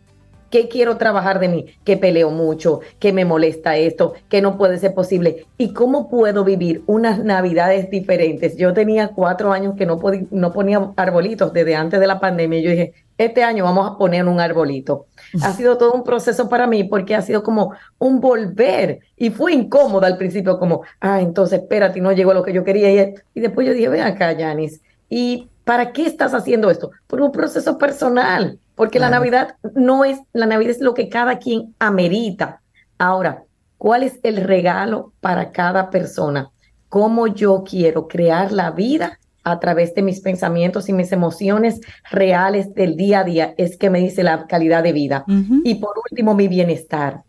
¿Qué quiero trabajar de mí? Que peleo mucho, que me molesta esto, que no puede ser posible. ¿Y cómo puedo vivir unas navidades diferentes? Yo tenía cuatro años que no, podí- no ponía arbolitos desde antes de la pandemia. Yo dije, este año vamos a poner un arbolito. Ha sido todo un proceso para mí porque ha sido como un volver. Y fue incómodo al principio, como, ah, entonces espérate, y no llegó lo que yo quería. Y, y después yo dije, ven acá, Yanis, ¿y para qué estás haciendo esto? Por un proceso personal, porque la. Navidad no es, la Navidad es lo que cada quien amerita. Ahora, ¿cuál es el regalo para cada persona? ¿Cómo yo quiero crear la vida a través de mis pensamientos y mis emociones reales del día a día? Es que me dice la calidad de vida. Y por último, mi bienestar.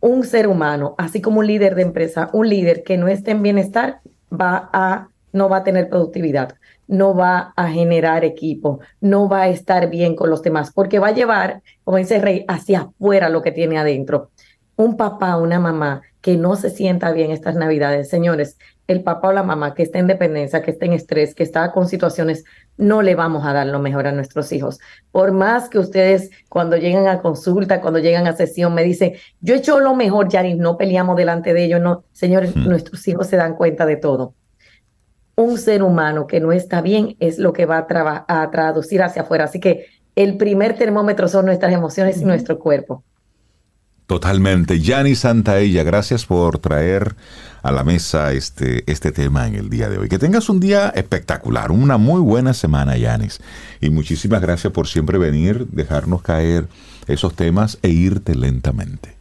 Un ser humano, así como un líder de empresa, un líder que no esté en bienestar, va a no va a tener productividad, no va a generar equipo, no va a estar bien con los demás, porque va a llevar, como dice Rey, hacia afuera lo que tiene adentro. Un papá, una mamá que no se sienta bien estas navidades, señores, el papá o la mamá que está en dependencia, que está en estrés, que está con situaciones, no le vamos a dar lo mejor a nuestros hijos. Por más que ustedes cuando llegan a consulta, cuando llegan a sesión, me dicen, yo he hecho lo mejor, Yari, no peleamos delante de ellos, no, señores, nuestros hijos se dan cuenta de todo. Un ser humano que no está bien es lo que va a, a traducir hacia afuera. Así que el primer termómetro son nuestras emociones y nuestro cuerpo. Totalmente. Yani Santaella, gracias por traer a la mesa este, este tema en el día de hoy. Que tengas un día espectacular, una muy buena semana, Yanis. Y muchísimas gracias por siempre venir, dejarnos caer esos temas e irte lentamente.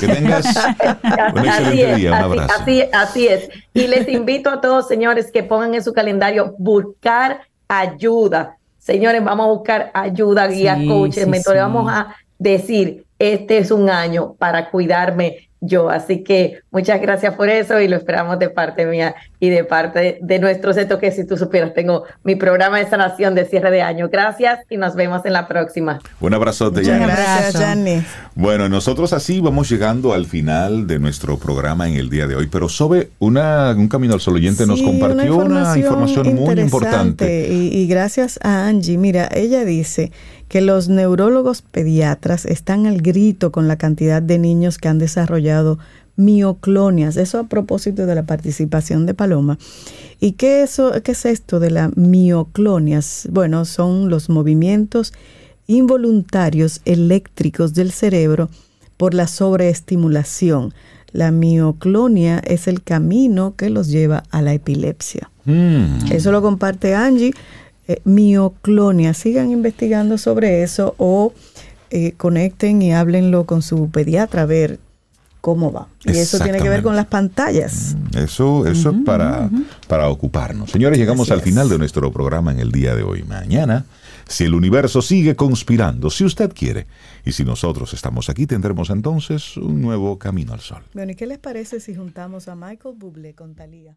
Que tengas un excelente día, un abrazo. Así, así es. Y les invito a todos, señores, que pongan en su calendario buscar ayuda. Señores, vamos a buscar ayuda, guía, coaches, mentores. Vamos a decir, este es un año para cuidarme yo. Así que muchas gracias por eso y lo esperamos de parte mía y de parte de nuestro centro que si tú supieras, tengo mi programa de sanación de cierre de año. Gracias y nos vemos en la próxima. Un abrazote, Muchas Gracias, Yanni. Bueno, nosotros así vamos llegando al final de nuestro programa en el día de hoy, pero sobre una, un Camino al Sol oyente nos compartió una información, muy importante. Y, y gracias a Angie, mira, ella dice que los neurólogos pediatras están al grito con la cantidad de niños que han desarrollado mioclonias. Eso a propósito de la participación de Paloma. ¿Y qué, eso, qué es esto de las mioclonias? Bueno, son los movimientos involuntarios eléctricos del cerebro por la sobreestimulación. La mioclonia es el camino que los lleva a la epilepsia. Mm. Eso lo comparte Angie. Eh, mioclonia. Sigan investigando sobre eso o eh, conecten y háblenlo con su pediatra a ver cómo va. Y eso tiene que ver con las pantallas. Mm, eso, eso es para, para ocuparnos. Señores, llegamos al final de nuestro programa en el día de hoy. Mañana, si el universo sigue conspirando, si usted quiere, y si nosotros estamos aquí, tendremos entonces un nuevo camino al sol. Bueno, ¿y qué les parece si juntamos a Michael Bublé con Talía?